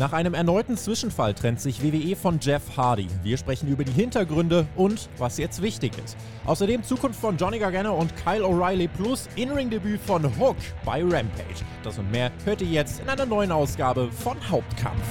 Nach einem erneuten Zwischenfall trennt sich WWE von Jeff Hardy. Wir sprechen über die Hintergründe und was jetzt wichtig ist. Außerdem Zukunft von Johnny Gargano und Kyle O'Reilly plus In-Ring-Debüt von Hook bei Rampage. Das und mehr hört ihr jetzt in einer neuen Ausgabe von Hauptkampf.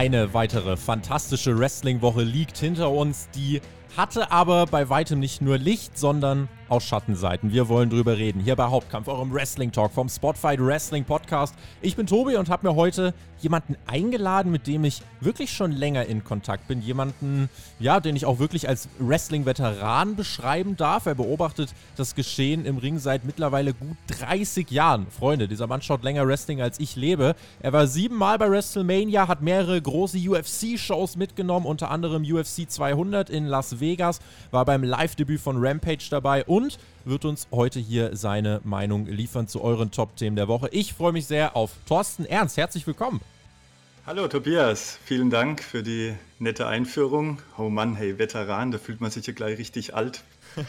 Eine weitere fantastische Wrestling-Woche liegt hinter uns, die hatte aber bei weitem nicht nur Licht, sondern aus Schattenseiten. Wir wollen drüber reden. Hier bei Hauptkampf, eurem Wrestling Talk vom Spotfight Wrestling Podcast. Ich bin Tobi und habe mir heute jemanden eingeladen, mit dem ich wirklich schon länger in Kontakt bin. Jemanden, ja, den ich auch wirklich als Wrestling-Veteran beschreiben darf. Er beobachtet das Geschehen im Ring seit mittlerweile gut 30 Jahren. Freunde, dieser Mann schaut länger Wrestling als ich lebe. Er war siebenmal bei WrestleMania, hat mehrere große UFC-Shows mitgenommen, unter anderem UFC 200 in Las Vegas, war beim Live-Debüt von Rampage dabei und und wird uns heute hier seine Meinung liefern zu euren Top-Themen der Woche. Ich freue mich sehr auf Thorsten Ernst. Herzlich willkommen. Hallo Tobias, vielen Dank für die nette Einführung. Oh Mann, hey, Veteran, da fühlt man sich ja gleich richtig alt.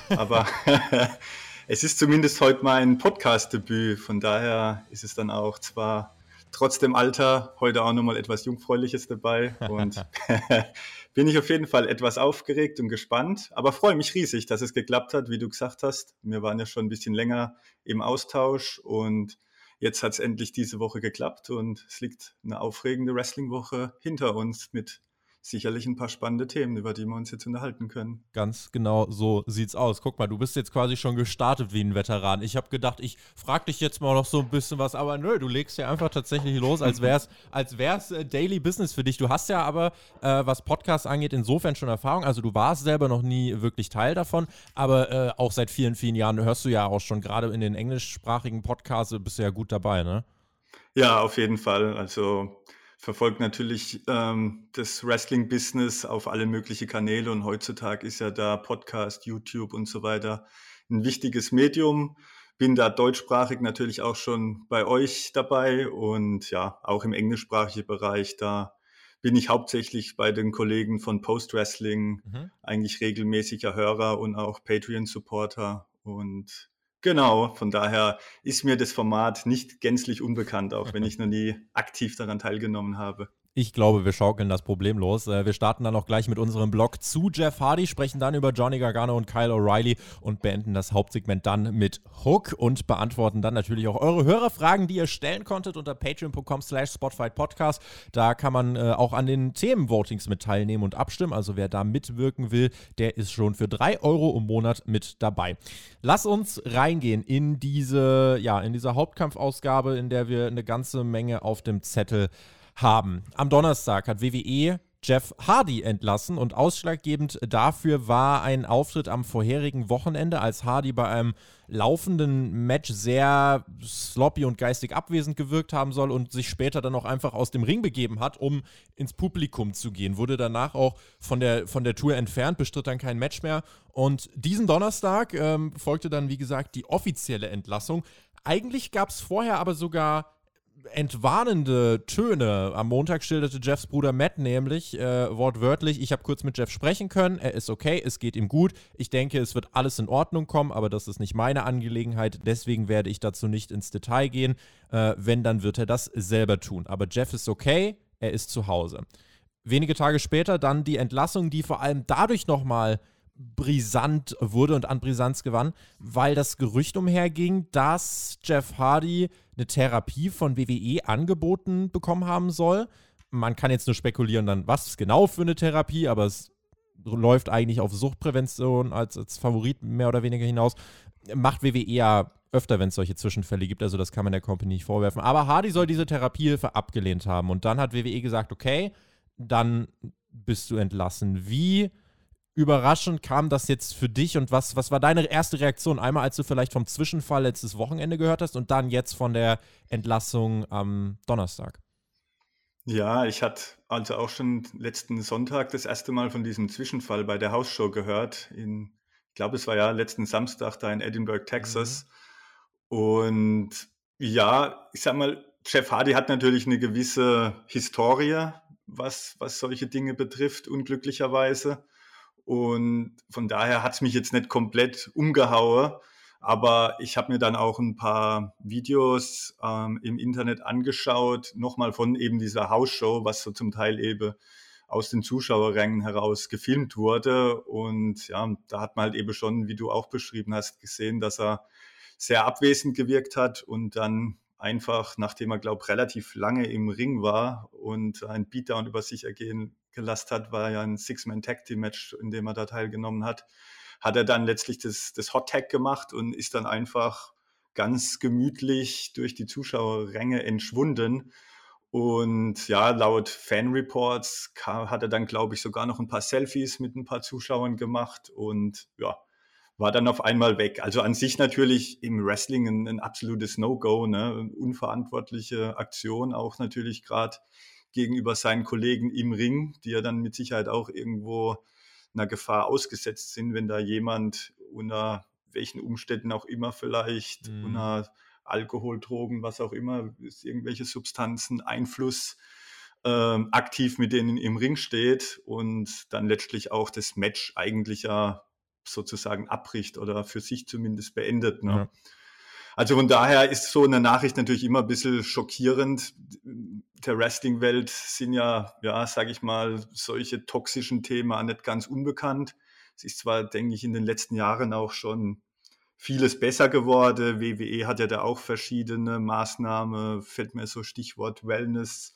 Aber es ist zumindest heute mein Podcast-Debüt. Von daher ist es dann auch zwar trotz dem Alter heute auch nochmal etwas Jungfräuliches dabei. Und bin ich auf jeden Fall etwas aufgeregt und gespannt, aber freue mich riesig, dass es geklappt hat, wie du gesagt hast. Wir waren ja schon ein bisschen länger im Austausch und jetzt hat es endlich diese Woche geklappt und es liegt eine aufregende Wrestling-Woche hinter uns mit sicherlich ein paar spannende Themen, über die wir uns jetzt unterhalten können. Ganz genau so sieht's aus. Guck mal, du bist jetzt quasi schon gestartet wie ein Veteran. Ich habe gedacht, ich frage dich jetzt mal noch so ein bisschen was, aber nö, du legst ja einfach tatsächlich los, als wär's, als wär's äh, Daily Business für dich. Du hast ja aber, äh, was Podcasts angeht, insofern schon Erfahrung. Also du warst selber noch nie wirklich Teil davon, aber äh, auch seit vielen, vielen Jahren hörst du ja auch schon gerade in den englischsprachigen Podcasts bist du ja gut dabei, ne? Ja, auf jeden Fall. Also verfolgt natürlich ähm, das Wrestling-Business auf alle möglichen Kanäle und heutzutage ist ja da Podcast, YouTube und so weiter ein wichtiges Medium. Bin da deutschsprachig natürlich auch schon bei euch dabei und ja, auch im englischsprachigen Bereich, da bin ich hauptsächlich bei den Kollegen von Post Wrestling mhm. eigentlich regelmäßiger Hörer und auch Patreon-Supporter und Genau, von daher ist mir das Format nicht gänzlich unbekannt, auch wenn ich noch nie aktiv daran teilgenommen habe. Ich glaube, wir schaukeln das problemlos. Äh, wir starten dann auch gleich mit unserem Blog zu Jeff Hardy, sprechen dann über Johnny Gargano und Kyle O'Reilly und beenden das Hauptsegment dann mit Hook und beantworten dann natürlich auch eure Hörerfragen, die ihr stellen konntet unter patreon.com slash Podcast. Da kann man äh, auch an den Themenvotings mit teilnehmen und abstimmen. Also wer da mitwirken will, der ist schon für drei Euro im Monat mit dabei. Lass uns reingehen in diese, ja, in diese Hauptkampfausgabe, in der wir eine ganze Menge auf dem Zettel haben haben. Am Donnerstag hat WWE Jeff Hardy entlassen und ausschlaggebend dafür war ein Auftritt am vorherigen Wochenende, als Hardy bei einem laufenden Match sehr sloppy und geistig abwesend gewirkt haben soll und sich später dann auch einfach aus dem Ring begeben hat, um ins Publikum zu gehen. Wurde danach auch von der, von der Tour entfernt, bestritt dann kein Match mehr. Und diesen Donnerstag ähm, folgte dann, wie gesagt, die offizielle Entlassung. Eigentlich gab es vorher aber sogar entwarnende Töne. Am Montag schilderte Jeffs Bruder Matt nämlich äh, wortwörtlich, ich habe kurz mit Jeff sprechen können, er ist okay, es geht ihm gut. Ich denke, es wird alles in Ordnung kommen, aber das ist nicht meine Angelegenheit. Deswegen werde ich dazu nicht ins Detail gehen. Äh, wenn, dann wird er das selber tun. Aber Jeff ist okay, er ist zu Hause. Wenige Tage später dann die Entlassung, die vor allem dadurch nochmal brisant wurde und an Brisanz gewann, weil das Gerücht umherging, dass Jeff Hardy eine Therapie von WWE angeboten bekommen haben soll. Man kann jetzt nur spekulieren, dann was genau für eine Therapie, aber es läuft eigentlich auf Suchtprävention als, als Favorit mehr oder weniger hinaus. Macht WWE ja öfter, wenn es solche Zwischenfälle gibt, also das kann man der Company nicht vorwerfen. Aber Hardy soll diese Therapiehilfe abgelehnt haben und dann hat WWE gesagt, okay, dann bist du entlassen. Wie überraschend kam das jetzt für dich und was, was war deine erste Reaktion? Einmal, als du vielleicht vom Zwischenfall letztes Wochenende gehört hast und dann jetzt von der Entlassung am Donnerstag. Ja, ich hatte also auch schon letzten Sonntag das erste Mal von diesem Zwischenfall bei der Hausshow gehört. In, ich glaube, es war ja letzten Samstag da in Edinburgh, Texas. Mhm. Und ja, ich sag mal, Jeff Hardy hat natürlich eine gewisse Historie, was, was solche Dinge betrifft, unglücklicherweise. Und von daher hat es mich jetzt nicht komplett umgehauen. Aber ich habe mir dann auch ein paar Videos ähm, im Internet angeschaut, nochmal von eben dieser Hausshow, was so zum Teil eben aus den Zuschauerrängen heraus gefilmt wurde. Und ja, da hat man halt eben schon, wie du auch beschrieben hast, gesehen, dass er sehr abwesend gewirkt hat und dann einfach, nachdem er, glaube relativ lange im Ring war und ein Beatdown über sich ergehen gelassen hat, war ja ein Six-Man-Tag-Team-Match, in dem er da teilgenommen hat, hat er dann letztlich das, das Hot-Tag gemacht und ist dann einfach ganz gemütlich durch die Zuschauerränge entschwunden. Und ja, laut Fan-Reports hat er dann, glaube ich, sogar noch ein paar Selfies mit ein paar Zuschauern gemacht und ja, war dann auf einmal weg. Also an sich natürlich im Wrestling ein, ein absolutes No-Go, ne? unverantwortliche Aktion, auch natürlich gerade gegenüber seinen Kollegen im Ring, die ja dann mit Sicherheit auch irgendwo einer Gefahr ausgesetzt sind, wenn da jemand unter welchen Umständen auch immer vielleicht, mhm. unter Alkohol, Drogen, was auch immer, irgendwelche Substanzen, Einfluss ähm, aktiv mit denen im Ring steht und dann letztlich auch das Match eigentlich ja sozusagen abbricht oder für sich zumindest beendet. Ne? Ja. Also von daher ist so eine Nachricht natürlich immer ein bisschen schockierend. Der Wrestling-Welt sind ja, ja, sage ich mal, solche toxischen Themen nicht ganz unbekannt. Es ist zwar, denke ich, in den letzten Jahren auch schon vieles besser geworden. WWE hat ja da auch verschiedene Maßnahmen, fällt mir so Stichwort Wellness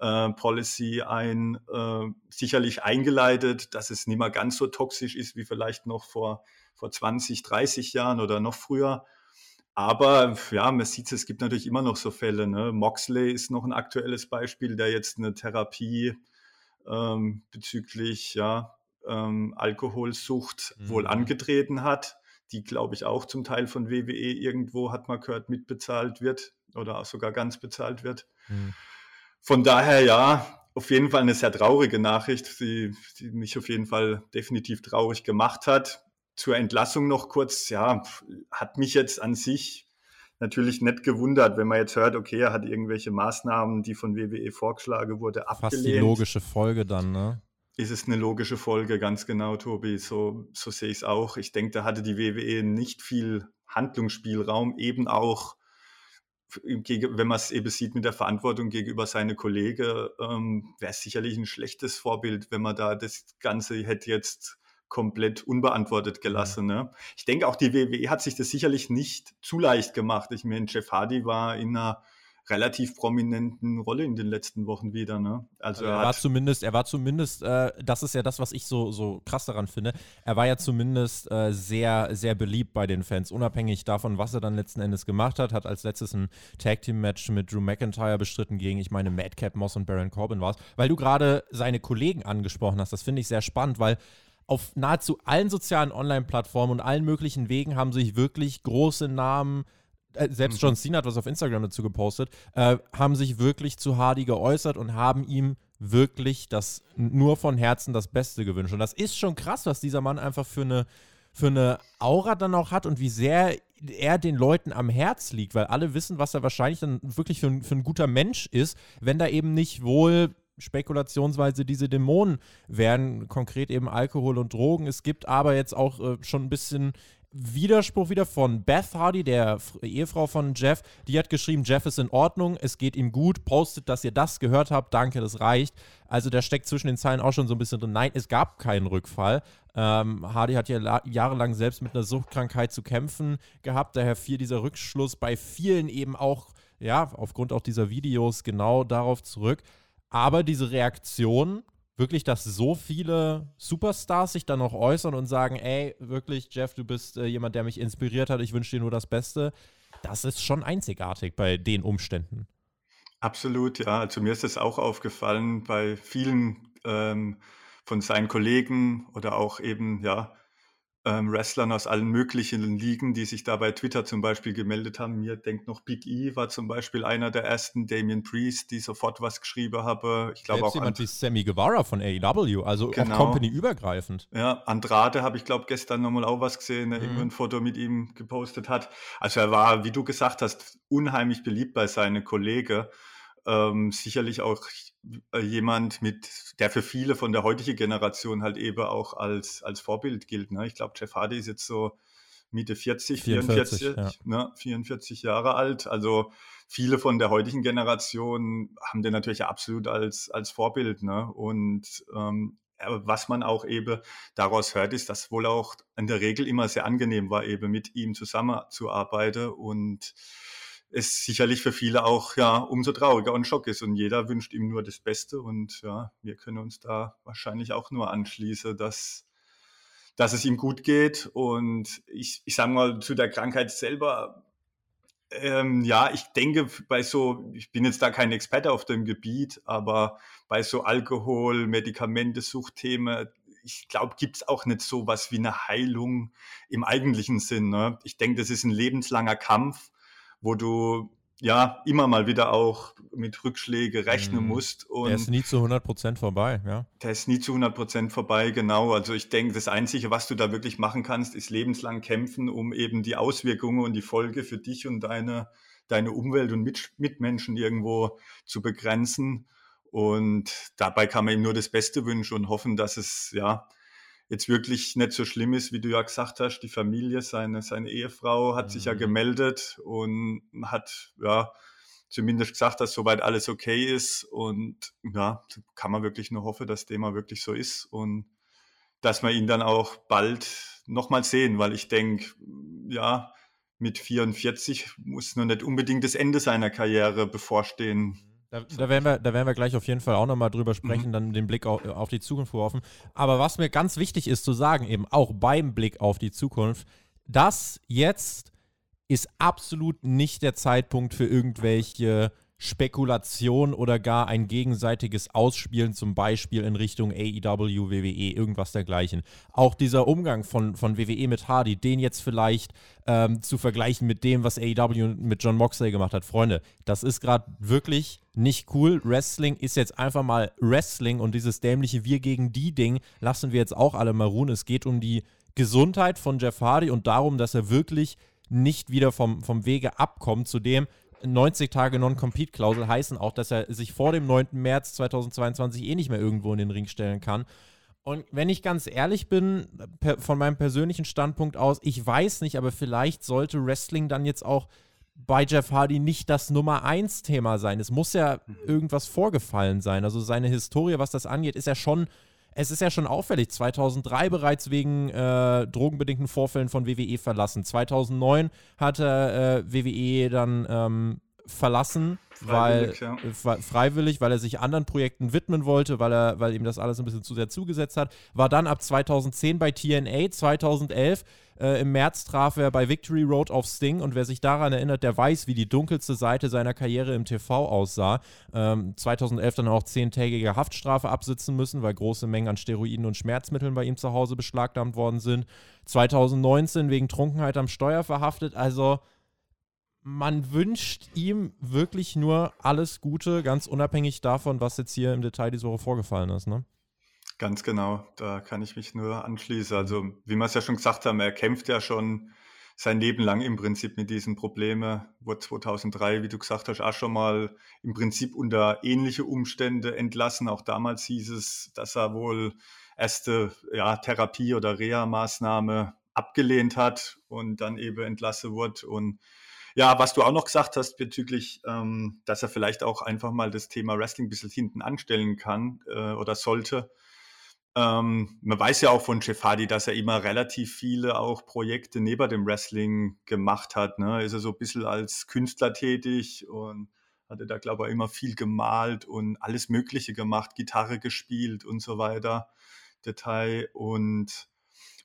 äh, Policy ein, äh, sicherlich eingeleitet, dass es nicht mehr ganz so toxisch ist wie vielleicht noch vor, vor 20, 30 Jahren oder noch früher. Aber ja, man sieht es, gibt natürlich immer noch so Fälle. Ne? Moxley ist noch ein aktuelles Beispiel, der jetzt eine Therapie ähm, bezüglich ja, ähm, Alkoholsucht mhm. wohl angetreten hat, die, glaube ich, auch zum Teil von WWE irgendwo, hat man gehört, mitbezahlt wird oder sogar ganz bezahlt wird. Mhm. Von daher ja, auf jeden Fall eine sehr traurige Nachricht, die, die mich auf jeden Fall definitiv traurig gemacht hat. Zur Entlassung noch kurz, ja, hat mich jetzt an sich natürlich nicht gewundert, wenn man jetzt hört, okay, er hat irgendwelche Maßnahmen, die von WWE vorgeschlagen wurde, abgelehnt. Fast die logische Folge dann, ne? Ist es eine logische Folge, ganz genau, Tobi. So, so sehe ich es auch. Ich denke, da hatte die WWE nicht viel Handlungsspielraum, eben auch wenn man es eben sieht mit der Verantwortung gegenüber seine Kollegen, ähm, wäre es sicherlich ein schlechtes Vorbild, wenn man da das Ganze hätte jetzt komplett unbeantwortet gelassen. Ne? Ich denke auch, die WWE hat sich das sicherlich nicht zu leicht gemacht. Ich meine, Jeff Hardy war in einer relativ prominenten Rolle in den letzten Wochen wieder. Ne? Also, also er, er war zumindest, er war zumindest, äh, das ist ja das, was ich so, so krass daran finde. Er war ja zumindest äh, sehr, sehr beliebt bei den Fans, unabhängig davon, was er dann letzten Endes gemacht hat. Hat als letztes ein Tag Team Match mit Drew McIntyre bestritten gegen, ich meine, Madcap Moss und Baron Corbin war es. Weil du gerade seine Kollegen angesprochen hast, das finde ich sehr spannend, weil auf nahezu allen sozialen Online-Plattformen und allen möglichen Wegen haben sich wirklich große Namen äh, selbst mhm. John Cena hat was auf Instagram dazu gepostet, äh, haben sich wirklich zu Hardy geäußert und haben ihm wirklich das nur von Herzen das Beste gewünscht. Und das ist schon krass, was dieser Mann einfach für eine, für eine Aura dann auch hat und wie sehr er den Leuten am Herz liegt, weil alle wissen, was er wahrscheinlich dann wirklich für, für ein guter Mensch ist, wenn da eben nicht wohl spekulationsweise diese Dämonen wären, konkret eben Alkohol und Drogen. Es gibt aber jetzt auch äh, schon ein bisschen Widerspruch wieder von Beth Hardy, der Ehefrau von Jeff. Die hat geschrieben, Jeff ist in Ordnung, es geht ihm gut, postet, dass ihr das gehört habt, danke, das reicht. Also der steckt zwischen den Zeilen auch schon so ein bisschen drin. Nein, es gab keinen Rückfall. Ähm, Hardy hat ja jahrelang selbst mit einer Suchtkrankheit zu kämpfen gehabt, daher fiel dieser Rückschluss bei vielen eben auch, ja, aufgrund auch dieser Videos genau darauf zurück. Aber diese Reaktion wirklich, dass so viele Superstars sich dann noch äußern und sagen, ey, wirklich, Jeff, du bist äh, jemand, der mich inspiriert hat, ich wünsche dir nur das Beste. Das ist schon einzigartig bei den Umständen. Absolut, ja. Also mir ist es auch aufgefallen bei vielen ähm, von seinen Kollegen oder auch eben, ja, ähm, Wrestlern aus allen möglichen Ligen, die sich da bei Twitter zum Beispiel gemeldet haben. Mir denkt noch Big E war zum Beispiel einer der ersten, Damien Priest, die sofort was geschrieben habe. Ich glaube auch jemand wie Sammy Guevara von AEW, also genau. auch Company übergreifend. Ja, Andrade habe ich glaube gestern nochmal auch was gesehen, der mhm. ein Foto mit ihm gepostet hat. Also er war, wie du gesagt hast, unheimlich beliebt bei seinen Kollegen. Ähm, sicherlich auch äh, jemand mit, der für viele von der heutigen Generation halt eben auch als, als Vorbild gilt. Ne? Ich glaube, Jeff Hardy ist jetzt so Mitte 40, 44, 44, ja. ne? 44 Jahre alt. Also viele von der heutigen Generation haben den natürlich absolut als, als Vorbild. Ne? Und ähm, was man auch eben daraus hört, ist, dass wohl auch in der Regel immer sehr angenehm war, eben mit ihm zusammenzuarbeiten und es sicherlich für viele auch ja umso trauriger und Schock ist. Und jeder wünscht ihm nur das Beste. Und ja, wir können uns da wahrscheinlich auch nur anschließen, dass, dass es ihm gut geht. Und ich, ich sage mal, zu der Krankheit selber, ähm, ja, ich denke, bei so, ich bin jetzt da kein Experte auf dem Gebiet, aber bei so Alkohol, Medikamente, Suchtthemen, ich glaube, gibt es auch nicht so was wie eine Heilung im eigentlichen Sinn. Ne? Ich denke, das ist ein lebenslanger Kampf wo du ja immer mal wieder auch mit Rückschläge rechnen mhm. musst. Und der ist nie zu 100 Prozent vorbei, ja. Der ist nie zu 100 Prozent vorbei, genau. Also ich denke, das Einzige, was du da wirklich machen kannst, ist lebenslang kämpfen, um eben die Auswirkungen und die Folge für dich und deine, deine Umwelt und Mit Mitmenschen irgendwo zu begrenzen. Und dabei kann man ihm nur das Beste wünschen und hoffen, dass es, ja, jetzt wirklich nicht so schlimm ist, wie du ja gesagt hast. Die Familie, seine, seine Ehefrau hat mhm. sich ja mhm. gemeldet und hat ja zumindest gesagt, dass soweit alles okay ist. Und ja, kann man wirklich nur hoffen, dass dem mal wirklich so ist und dass wir ihn dann auch bald nochmal sehen, weil ich denke, ja, mit 44 muss noch nicht unbedingt das Ende seiner Karriere bevorstehen. Da, da, werden wir, da werden wir gleich auf jeden Fall auch nochmal drüber sprechen, mhm. dann den Blick auf, auf die Zukunft geworfen. Aber was mir ganz wichtig ist zu sagen, eben auch beim Blick auf die Zukunft, das jetzt ist absolut nicht der Zeitpunkt für irgendwelche Spekulation oder gar ein gegenseitiges Ausspielen, zum Beispiel in Richtung AEW, WWE, irgendwas dergleichen. Auch dieser Umgang von, von WWE mit Hardy, den jetzt vielleicht ähm, zu vergleichen mit dem, was AEW mit John Moxley gemacht hat. Freunde, das ist gerade wirklich nicht cool. Wrestling ist jetzt einfach mal Wrestling und dieses dämliche Wir gegen die Ding lassen wir jetzt auch alle mal ruhen. Es geht um die Gesundheit von Jeff Hardy und darum, dass er wirklich nicht wieder vom, vom Wege abkommt, zu dem 90 Tage Non-Compete-Klausel heißen auch, dass er sich vor dem 9. März 2022 eh nicht mehr irgendwo in den Ring stellen kann. Und wenn ich ganz ehrlich bin, per, von meinem persönlichen Standpunkt aus, ich weiß nicht, aber vielleicht sollte Wrestling dann jetzt auch bei Jeff Hardy nicht das Nummer 1 Thema sein. Es muss ja mhm. irgendwas vorgefallen sein. Also seine Historie, was das angeht, ist ja schon, es ist ja schon auffällig. 2003 bereits wegen äh, drogenbedingten Vorfällen von WWE verlassen. 2009 hat er äh, WWE dann ähm, verlassen, freiwillig, weil ja. freiwillig, weil er sich anderen Projekten widmen wollte, weil er, weil ihm das alles ein bisschen zu sehr zugesetzt hat. War dann ab 2010 bei TNA, 2011 äh, im März traf er bei Victory Road auf Sting und wer sich daran erinnert, der weiß, wie die dunkelste Seite seiner Karriere im TV aussah. Ähm, 2011 dann auch zehntägige Haftstrafe absitzen müssen, weil große Mengen an Steroiden und Schmerzmitteln bei ihm zu Hause beschlagnahmt worden sind. 2019 wegen Trunkenheit am Steuer verhaftet. Also man wünscht ihm wirklich nur alles Gute, ganz unabhängig davon, was jetzt hier im Detail diese Woche vorgefallen ist. Ne? Ganz genau, da kann ich mich nur anschließen. Also, wie wir es ja schon gesagt haben, er kämpft ja schon sein Leben lang im Prinzip mit diesen Problemen. Wurde 2003, wie du gesagt hast, auch schon mal im Prinzip unter ähnliche Umstände entlassen. Auch damals hieß es, dass er wohl erste ja, Therapie- oder Reha-Maßnahme abgelehnt hat und dann eben entlassen wurde. Und ja, was du auch noch gesagt hast bezüglich, ähm, dass er vielleicht auch einfach mal das Thema Wrestling ein bisschen hinten anstellen kann äh, oder sollte. Ähm, man weiß ja auch von Jeff Hardy, dass er immer relativ viele auch Projekte neben dem Wrestling gemacht hat. Ne? Ist er so ein bisschen als Künstler tätig und hatte da, glaube ich, immer viel gemalt und alles Mögliche gemacht, Gitarre gespielt und so weiter. Detail und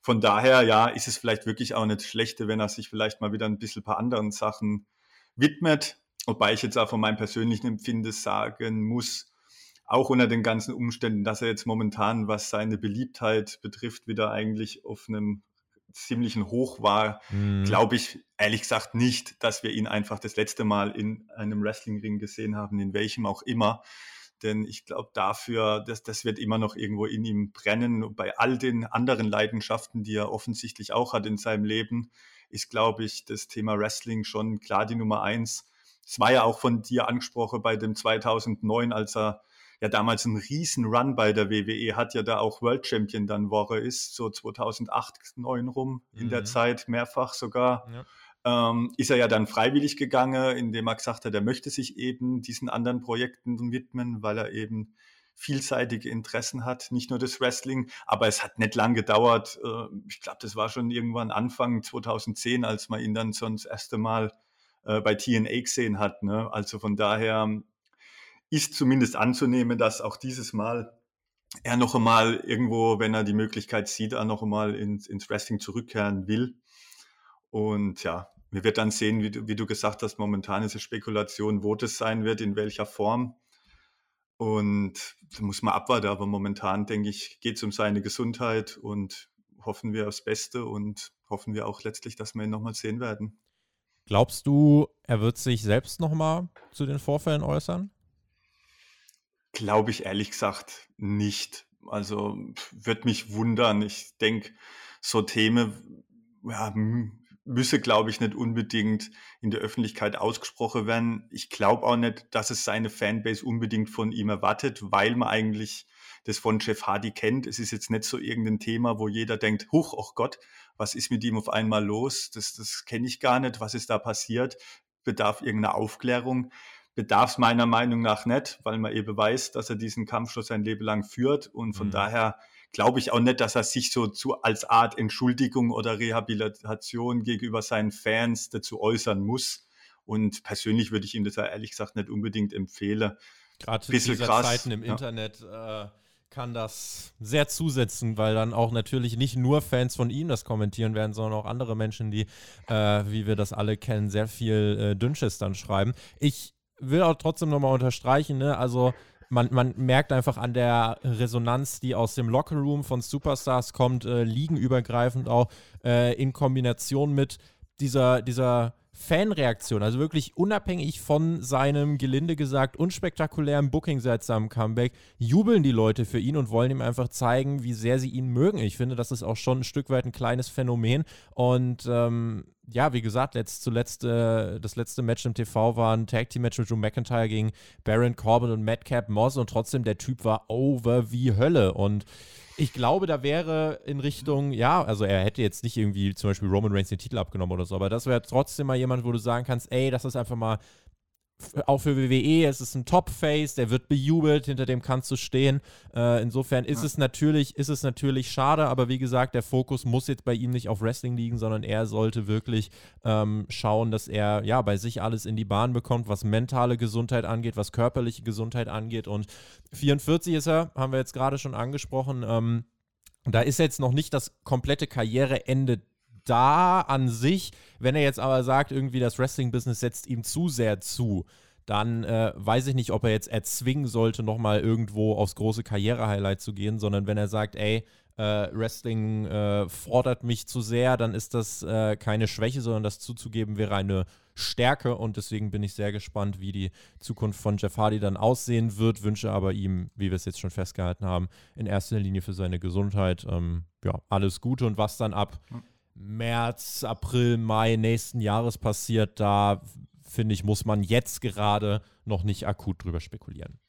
von daher, ja, ist es vielleicht wirklich auch nicht schlechte, wenn er sich vielleicht mal wieder ein bisschen paar anderen Sachen widmet. Wobei ich jetzt auch von meinem persönlichen Empfinden sagen muss, auch unter den ganzen Umständen, dass er jetzt momentan, was seine Beliebtheit betrifft, wieder eigentlich auf einem ziemlichen Hoch war, mhm. glaube ich ehrlich gesagt nicht, dass wir ihn einfach das letzte Mal in einem Wrestlingring gesehen haben, in welchem auch immer. Denn ich glaube dafür, dass das wird immer noch irgendwo in ihm brennen. Bei all den anderen Leidenschaften, die er offensichtlich auch hat in seinem Leben, ist, glaube ich, das Thema Wrestling schon klar die Nummer eins. Es war ja auch von dir angesprochen bei dem 2009, als er ja damals einen riesen Run bei der WWE hat, ja da auch World Champion dann Woche ist, so 2008, 2009 rum in mhm. der Zeit, mehrfach sogar. Ja. Ähm, ist er ja dann freiwillig gegangen, indem er gesagt hat, er möchte sich eben diesen anderen Projekten widmen, weil er eben vielseitige Interessen hat, nicht nur das Wrestling, aber es hat nicht lang gedauert. Äh, ich glaube, das war schon irgendwann Anfang 2010, als man ihn dann schon das erste Mal äh, bei TNA gesehen hat. Ne? Also von daher ist zumindest anzunehmen, dass auch dieses Mal er noch einmal irgendwo, wenn er die Möglichkeit sieht, er noch einmal ins, ins Wrestling zurückkehren will. Und ja, wir werden dann sehen, wie du, wie du gesagt hast, momentan ist es Spekulation, wo das sein wird, in welcher Form. Und da muss man abwarten, aber momentan, denke ich, geht es um seine Gesundheit und hoffen wir aufs Beste und hoffen wir auch letztlich, dass wir ihn nochmal sehen werden. Glaubst du, er wird sich selbst nochmal zu den Vorfällen äußern? Glaube ich ehrlich gesagt nicht. Also wird mich wundern. Ich denke, so Themen ja, müsse, glaube ich, nicht unbedingt in der Öffentlichkeit ausgesprochen werden. Ich glaube auch nicht, dass es seine Fanbase unbedingt von ihm erwartet, weil man eigentlich das von Jeff Hardy kennt. Es ist jetzt nicht so irgendein Thema, wo jeder denkt, huch, oh Gott, was ist mit ihm auf einmal los? Das, das kenne ich gar nicht. Was ist da passiert? Bedarf irgendeiner Aufklärung bedarf es meiner Meinung nach nicht, weil man eben weiß, dass er diesen Kampf schon sein Leben lang führt. Und von mhm. daher glaube ich auch nicht, dass er sich so zu, als Art Entschuldigung oder Rehabilitation gegenüber seinen Fans dazu äußern muss. Und persönlich würde ich ihm das ja ehrlich gesagt nicht unbedingt empfehlen. Gerade zu dieser krass. Zeiten im ja. Internet äh, kann das sehr zusetzen, weil dann auch natürlich nicht nur Fans von ihm das kommentieren werden, sondern auch andere Menschen, die, äh, wie wir das alle kennen, sehr viel äh, Dünnsches dann schreiben. Ich will auch trotzdem nochmal unterstreichen, ne? Also man, man merkt einfach an der Resonanz, die aus dem Lockerroom von Superstars kommt, äh, liegenübergreifend auch äh, in Kombination mit dieser, dieser Fanreaktion, also wirklich unabhängig von seinem gelinde gesagt unspektakulären Booking seit seinem Comeback, jubeln die Leute für ihn und wollen ihm einfach zeigen, wie sehr sie ihn mögen. Ich finde, das ist auch schon ein Stück weit ein kleines Phänomen und ähm, ja, wie gesagt, letzt, zuletzt äh, das letzte Match im TV war ein Tag Team Match mit Drew McIntyre gegen Baron Corbin und Madcap Moss und trotzdem der Typ war over wie Hölle. Und ich glaube, da wäre in Richtung, ja, also er hätte jetzt nicht irgendwie zum Beispiel Roman Reigns den Titel abgenommen oder so, aber das wäre trotzdem mal jemand, wo du sagen kannst, ey, das ist einfach mal auch für WWE, es ist ein Top-Face, der wird bejubelt, hinter dem kannst du stehen. Äh, insofern ist ja. es natürlich, ist es natürlich schade, aber wie gesagt, der Fokus muss jetzt bei ihm nicht auf Wrestling liegen, sondern er sollte wirklich ähm, schauen, dass er ja bei sich alles in die Bahn bekommt, was mentale Gesundheit angeht, was körperliche Gesundheit angeht. Und 44 ist er, haben wir jetzt gerade schon angesprochen. Ähm, da ist jetzt noch nicht das komplette Karriereende da an sich, wenn er jetzt aber sagt, irgendwie das Wrestling-Business setzt ihm zu sehr zu, dann äh, weiß ich nicht, ob er jetzt erzwingen sollte, nochmal irgendwo aufs große Karriere-Highlight zu gehen, sondern wenn er sagt, ey, äh, Wrestling äh, fordert mich zu sehr, dann ist das äh, keine Schwäche, sondern das zuzugeben wäre eine Stärke. Und deswegen bin ich sehr gespannt, wie die Zukunft von Jeff Hardy dann aussehen wird, wünsche aber ihm, wie wir es jetzt schon festgehalten haben, in erster Linie für seine Gesundheit ähm, ja, alles Gute und was dann ab März, April, Mai nächsten Jahres passiert, da finde ich, muss man jetzt gerade noch nicht akut drüber spekulieren.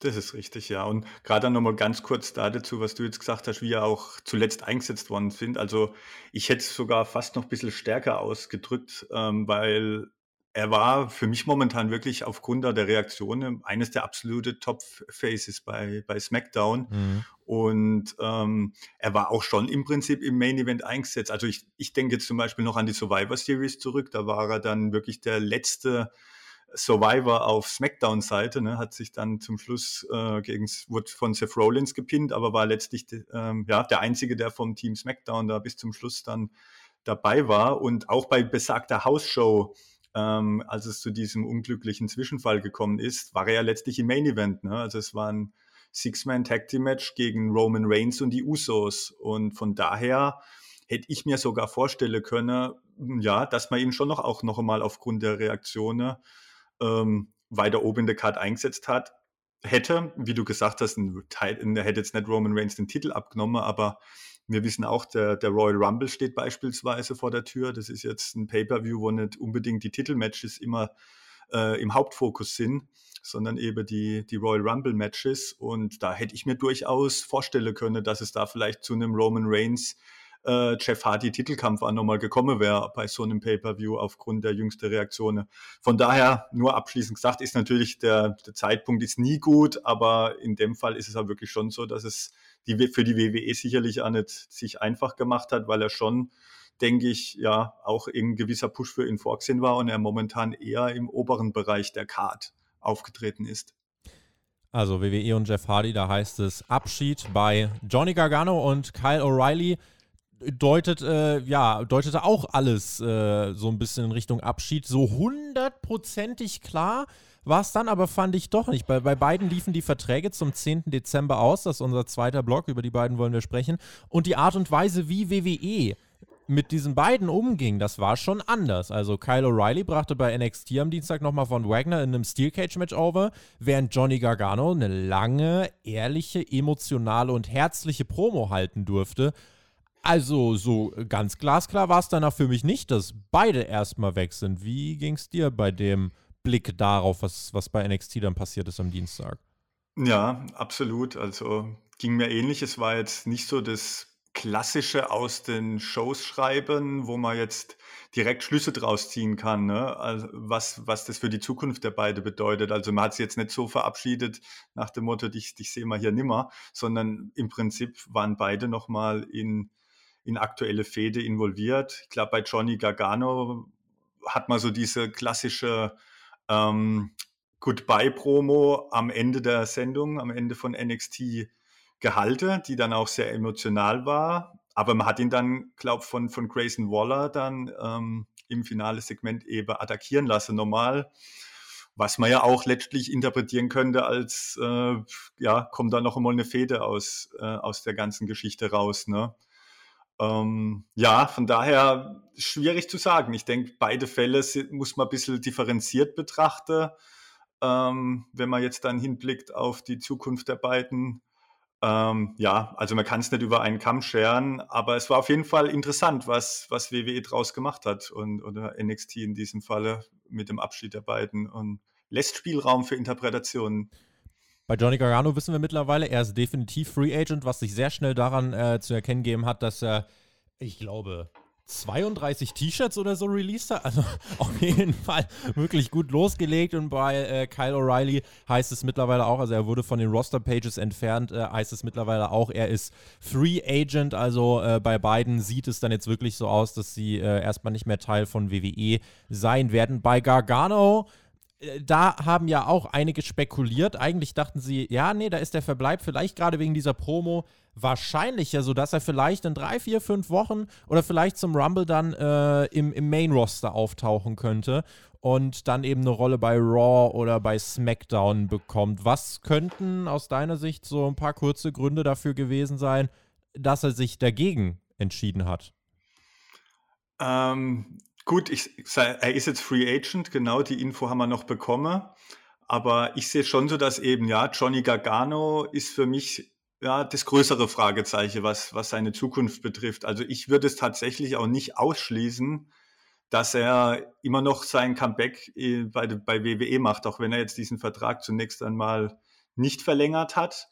Das ist richtig, ja. Und gerade nochmal ganz kurz dazu, was du jetzt gesagt hast, wie er auch zuletzt eingesetzt worden sind. Also ich hätte es sogar fast noch ein bisschen stärker ausgedrückt, ähm, weil er war für mich momentan wirklich aufgrund der Reaktionen eines der absolute Top-Faces bei, bei SmackDown. Mhm. Und ähm, er war auch schon im Prinzip im Main Event eingesetzt. Also ich, ich denke jetzt zum Beispiel noch an die Survivor Series zurück. Da war er dann wirklich der letzte Survivor auf SmackDown-Seite, ne, hat sich dann zum Schluss äh, gegen, wurde von Seth Rollins gepinnt, aber war letztlich ähm, ja, der Einzige, der vom Team SmackDown da bis zum Schluss dann dabei war. Und auch bei besagter House-Show ähm, als es zu diesem unglücklichen Zwischenfall gekommen ist, war er ja letztlich im Main Event. Ne? Also es war ein Six-Man Tag Team Match gegen Roman Reigns und die Usos. Und von daher hätte ich mir sogar vorstellen können, ja, dass man ihn schon noch auch noch einmal aufgrund der Reaktionen ähm, weiter oben in der Karte eingesetzt hat. Hätte, wie du gesagt hast, ein der hätte jetzt nicht Roman Reigns den Titel abgenommen, aber wir wissen auch, der, der Royal Rumble steht beispielsweise vor der Tür. Das ist jetzt ein Pay-per-view, wo nicht unbedingt die Titelmatches immer äh, im Hauptfokus sind, sondern eben die, die Royal Rumble Matches. Und da hätte ich mir durchaus vorstellen können, dass es da vielleicht zu einem Roman Reigns äh, Jeff Hardy Titelkampf auch nochmal gekommen wäre bei so einem Pay-per-view aufgrund der jüngsten Reaktionen. Von daher nur abschließend gesagt, ist natürlich der, der Zeitpunkt ist nie gut, aber in dem Fall ist es auch wirklich schon so, dass es die, für die WWE sicherlich auch nicht sich einfach gemacht hat, weil er schon denke ich, ja, auch ein gewisser Push für ihn vorgesehen war und er momentan eher im oberen Bereich der Card aufgetreten ist. Also WWE und Jeff Hardy, da heißt es Abschied bei Johnny Gargano und Kyle O'Reilly deutet, äh, ja, deutete auch alles äh, so ein bisschen in Richtung Abschied. So hundertprozentig klar war es dann aber, fand ich doch nicht. Bei, bei beiden liefen die Verträge zum 10. Dezember aus. Das ist unser zweiter Block, über die beiden wollen wir sprechen. Und die Art und Weise, wie WWE mit diesen beiden umging, das war schon anders. Also Kyle O'Reilly brachte bei NXT am Dienstag nochmal von Wagner in einem Steel Cage Match over, während Johnny Gargano eine lange, ehrliche, emotionale und herzliche Promo halten durfte. Also so ganz glasklar war es danach für mich nicht, dass beide erstmal weg sind. Wie ging es dir bei dem Blick darauf, was, was bei NXT dann passiert ist am Dienstag? Ja, absolut. Also ging mir ähnlich. Es war jetzt nicht so das Klassische aus den Shows schreiben, wo man jetzt direkt Schlüsse draus ziehen kann, ne? also was, was das für die Zukunft der beiden bedeutet. Also man hat sich jetzt nicht so verabschiedet nach dem Motto, dich, dich sehe mal hier nimmer, sondern im Prinzip waren beide nochmal in in aktuelle Fehde involviert. Ich glaube, bei Johnny Gargano hat man so diese klassische ähm, Goodbye-Promo am Ende der Sendung, am Ende von NXT gehalten, die dann auch sehr emotional war. Aber man hat ihn dann, glaube ich, von, von Grayson Waller dann ähm, im finale Segment eben attackieren lassen, normal. Was man ja auch letztlich interpretieren könnte als, äh, ja, kommt da noch einmal eine Fehde aus, äh, aus der ganzen Geschichte raus. Ne? Ähm, ja, von daher schwierig zu sagen. Ich denke, beide Fälle muss man ein bisschen differenziert betrachten. Ähm, wenn man jetzt dann hinblickt auf die Zukunft der beiden. Ähm, ja, also man kann es nicht über einen Kamm scheren, aber es war auf jeden Fall interessant, was, was WWE draus gemacht hat und oder NXT in diesem Falle mit dem Abschied der beiden und lässt Spielraum für Interpretationen. Bei Johnny Gargano wissen wir mittlerweile, er ist definitiv Free Agent, was sich sehr schnell daran äh, zu erkennen gegeben hat, dass er, ich glaube, 32 T-Shirts oder so released hat. Also auf jeden Fall wirklich gut losgelegt. Und bei äh, Kyle O'Reilly heißt es mittlerweile auch, also er wurde von den Roster-Pages entfernt, äh, heißt es mittlerweile auch, er ist Free Agent. Also äh, bei beiden sieht es dann jetzt wirklich so aus, dass sie äh, erstmal nicht mehr Teil von WWE sein werden. Bei Gargano da haben ja auch einige spekuliert. Eigentlich dachten sie, ja, nee, da ist der Verbleib vielleicht gerade wegen dieser Promo wahrscheinlicher, sodass er vielleicht in drei, vier, fünf Wochen oder vielleicht zum Rumble dann äh, im, im Main-Roster auftauchen könnte und dann eben eine Rolle bei Raw oder bei SmackDown bekommt. Was könnten aus deiner Sicht so ein paar kurze Gründe dafür gewesen sein, dass er sich dagegen entschieden hat? Ähm, Gut, ich, er ist jetzt Free Agent, genau die Info haben wir noch bekommen. Aber ich sehe schon so, dass eben, ja, Johnny Gargano ist für mich ja, das größere Fragezeichen, was, was seine Zukunft betrifft. Also ich würde es tatsächlich auch nicht ausschließen, dass er immer noch sein Comeback äh, bei, bei WWE macht, auch wenn er jetzt diesen Vertrag zunächst einmal nicht verlängert hat.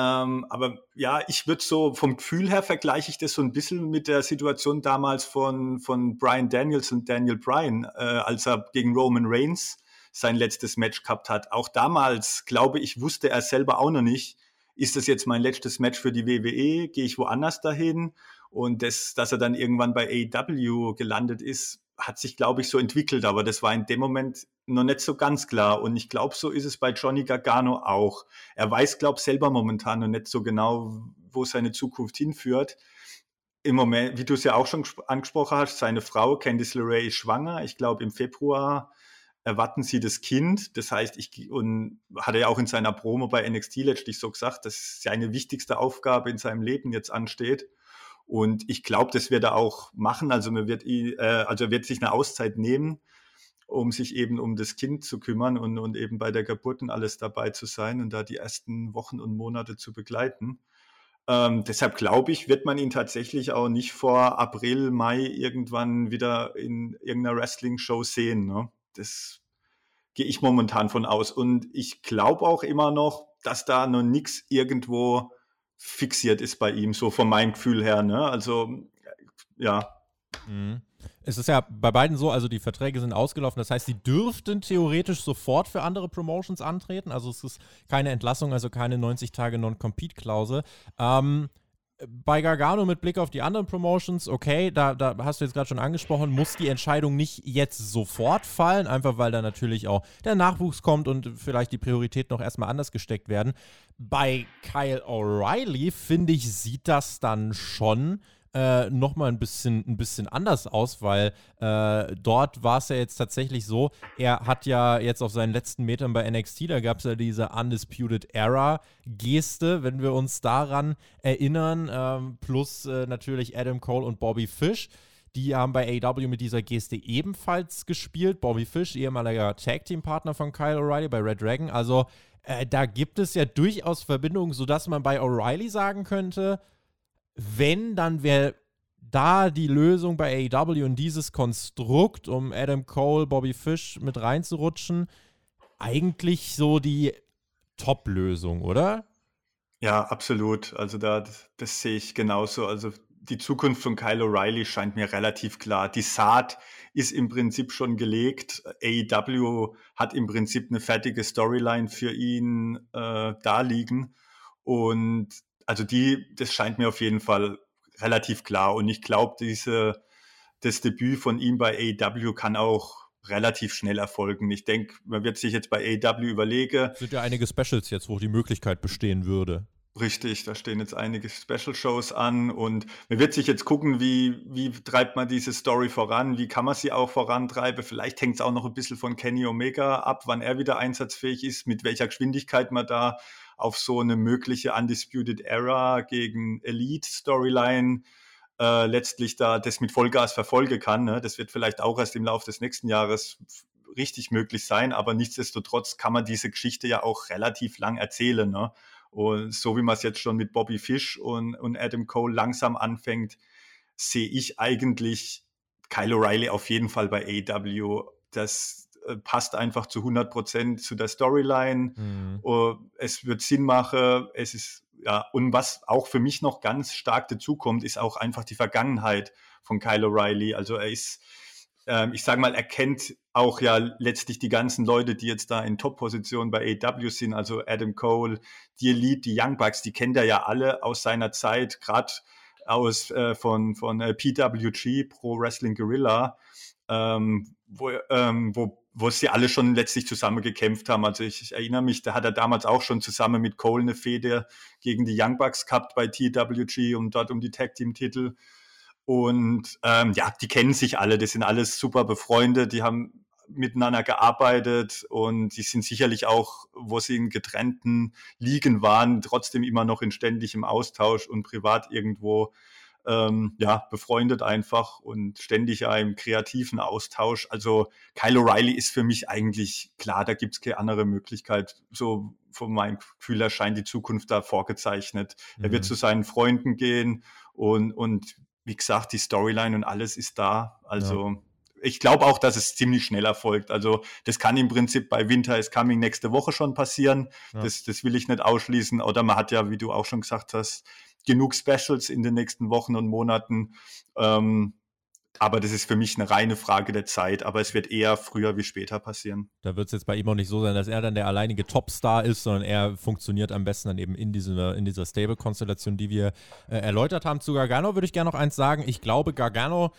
Ähm, aber ja, ich würde so vom Gefühl her vergleiche ich das so ein bisschen mit der Situation damals von, von Brian Daniels und Daniel Bryan, äh, als er gegen Roman Reigns sein letztes Match gehabt hat. Auch damals, glaube ich, wusste er selber auch noch nicht, ist das jetzt mein letztes Match für die WWE? Gehe ich woanders dahin? Und das, dass er dann irgendwann bei AEW gelandet ist, hat sich, glaube ich, so entwickelt. Aber das war in dem Moment noch nicht so ganz klar. Und ich glaube, so ist es bei Johnny Gargano auch. Er weiß, glaube ich, selber momentan noch nicht so genau, wo seine Zukunft hinführt. Im Moment, wie du es ja auch schon angesprochen hast, seine Frau Candice LeRae ist schwanger. Ich glaube, im Februar erwarten sie das Kind. Das heißt, ich und hat er ja auch in seiner Promo bei NXT letztlich so gesagt, dass seine wichtigste Aufgabe in seinem Leben jetzt ansteht. Und ich glaube, das wird er auch machen. Also, man wird, äh, also er wird sich eine Auszeit nehmen, um sich eben um das Kind zu kümmern und, und eben bei der Geburt und alles dabei zu sein und da die ersten Wochen und Monate zu begleiten. Ähm, deshalb glaube ich, wird man ihn tatsächlich auch nicht vor April, Mai irgendwann wieder in irgendeiner Wrestling-Show sehen. Ne? Das gehe ich momentan von aus. Und ich glaube auch immer noch, dass da noch nichts irgendwo fixiert ist bei ihm, so von meinem Gefühl her. Ne? Also, ja. Mhm. Es ist ja bei beiden so, also die Verträge sind ausgelaufen, das heißt, sie dürften theoretisch sofort für andere Promotions antreten. Also es ist keine Entlassung, also keine 90 Tage Non-Compete-Klausel. Ähm, bei Gargano mit Blick auf die anderen Promotions, okay, da, da hast du jetzt gerade schon angesprochen, muss die Entscheidung nicht jetzt sofort fallen, einfach weil da natürlich auch der Nachwuchs kommt und vielleicht die Prioritäten noch erstmal anders gesteckt werden. Bei Kyle O'Reilly, finde ich, sieht das dann schon äh, nochmal ein bisschen, ein bisschen anders aus, weil äh, dort war es ja jetzt tatsächlich so, er hat ja jetzt auf seinen letzten Metern bei NXT, da gab es ja diese Undisputed Era-Geste, wenn wir uns daran erinnern, ähm, plus äh, natürlich Adam Cole und Bobby Fish. Die haben bei AEW mit dieser Geste ebenfalls gespielt. Bobby Fish, ehemaliger Tag-Team-Partner von Kyle O'Reilly bei Red Dragon. Also äh, da gibt es ja durchaus Verbindungen, sodass man bei O'Reilly sagen könnte, wenn, dann wäre da die Lösung bei AEW und dieses Konstrukt, um Adam Cole, Bobby Fish mit reinzurutschen, eigentlich so die Top-Lösung, oder? Ja, absolut. Also da, das sehe ich genauso. Also die Zukunft von Kyle O'Reilly scheint mir relativ klar. Die Saat ist im Prinzip schon gelegt. AEW hat im Prinzip eine fertige Storyline für ihn äh, da liegen. Und also die, das scheint mir auf jeden Fall relativ klar. Und ich glaube, diese, das Debüt von ihm bei AEW kann auch relativ schnell erfolgen. Ich denke, man wird sich jetzt bei AEW überlegen. Es sind ja einige Specials jetzt, wo die Möglichkeit bestehen würde. Richtig, da stehen jetzt einige Special-Shows an und man wird sich jetzt gucken, wie, wie treibt man diese Story voran, wie kann man sie auch vorantreiben. Vielleicht hängt es auch noch ein bisschen von Kenny Omega ab, wann er wieder einsatzfähig ist, mit welcher Geschwindigkeit man da auf so eine mögliche Undisputed Era gegen Elite Storyline äh, letztlich da das mit Vollgas verfolgen kann. Ne? Das wird vielleicht auch erst im Laufe des nächsten Jahres richtig möglich sein, aber nichtsdestotrotz kann man diese Geschichte ja auch relativ lang erzählen. Ne? Und so wie man es jetzt schon mit Bobby Fish und, und Adam Cole langsam anfängt, sehe ich eigentlich Kyle O'Reilly auf jeden Fall bei AEW. Das, äh, passt einfach zu 100 Prozent zu der Storyline. Mhm. Uh, es wird Sinn machen. Es ist, ja, und was auch für mich noch ganz stark dazukommt, ist auch einfach die Vergangenheit von Kyle O'Reilly. Also er ist, äh, ich sage mal, er kennt auch ja letztlich die ganzen Leute, die jetzt da in Top-Positionen bei AW sind, also Adam Cole, die Elite, die Young Bucks, die kennt er ja alle aus seiner Zeit, gerade aus äh, von, von äh, PWG, Pro Wrestling Guerrilla, ähm, wo, ähm, wo wo sie alle schon letztlich zusammen gekämpft haben. Also ich, ich, erinnere mich, da hat er damals auch schon zusammen mit Cole eine Fehde gegen die Young Bucks gehabt bei TWG und dort um die Tag Team Titel. Und ähm, ja, die kennen sich alle, die sind alles super befreundet, die haben miteinander gearbeitet und die sind sicherlich auch, wo sie in getrennten Ligen waren, trotzdem immer noch in ständigem Austausch und privat irgendwo ähm, ja, befreundet einfach und ständig ja im kreativen Austausch. Also Kyle O'Reilly ist für mich eigentlich klar, da gibt es keine andere Möglichkeit. So von meinem Gefühl erscheint die Zukunft da vorgezeichnet. Mhm. Er wird mhm. zu seinen Freunden gehen und, und wie gesagt, die Storyline und alles ist da. Also ja ich glaube auch, dass es ziemlich schnell erfolgt. Also das kann im Prinzip bei Winter is Coming nächste Woche schon passieren. Ja. Das, das will ich nicht ausschließen. Oder man hat ja, wie du auch schon gesagt hast, genug Specials in den nächsten Wochen und Monaten. Ähm, aber das ist für mich eine reine Frage der Zeit. Aber es wird eher früher wie später passieren. Da wird es jetzt bei ihm auch nicht so sein, dass er dann der alleinige Topstar ist, sondern er funktioniert am besten dann eben in dieser, in dieser Stable-Konstellation, die wir äh, erläutert haben. Zu Gargano würde ich gerne noch eins sagen. Ich glaube, Gargano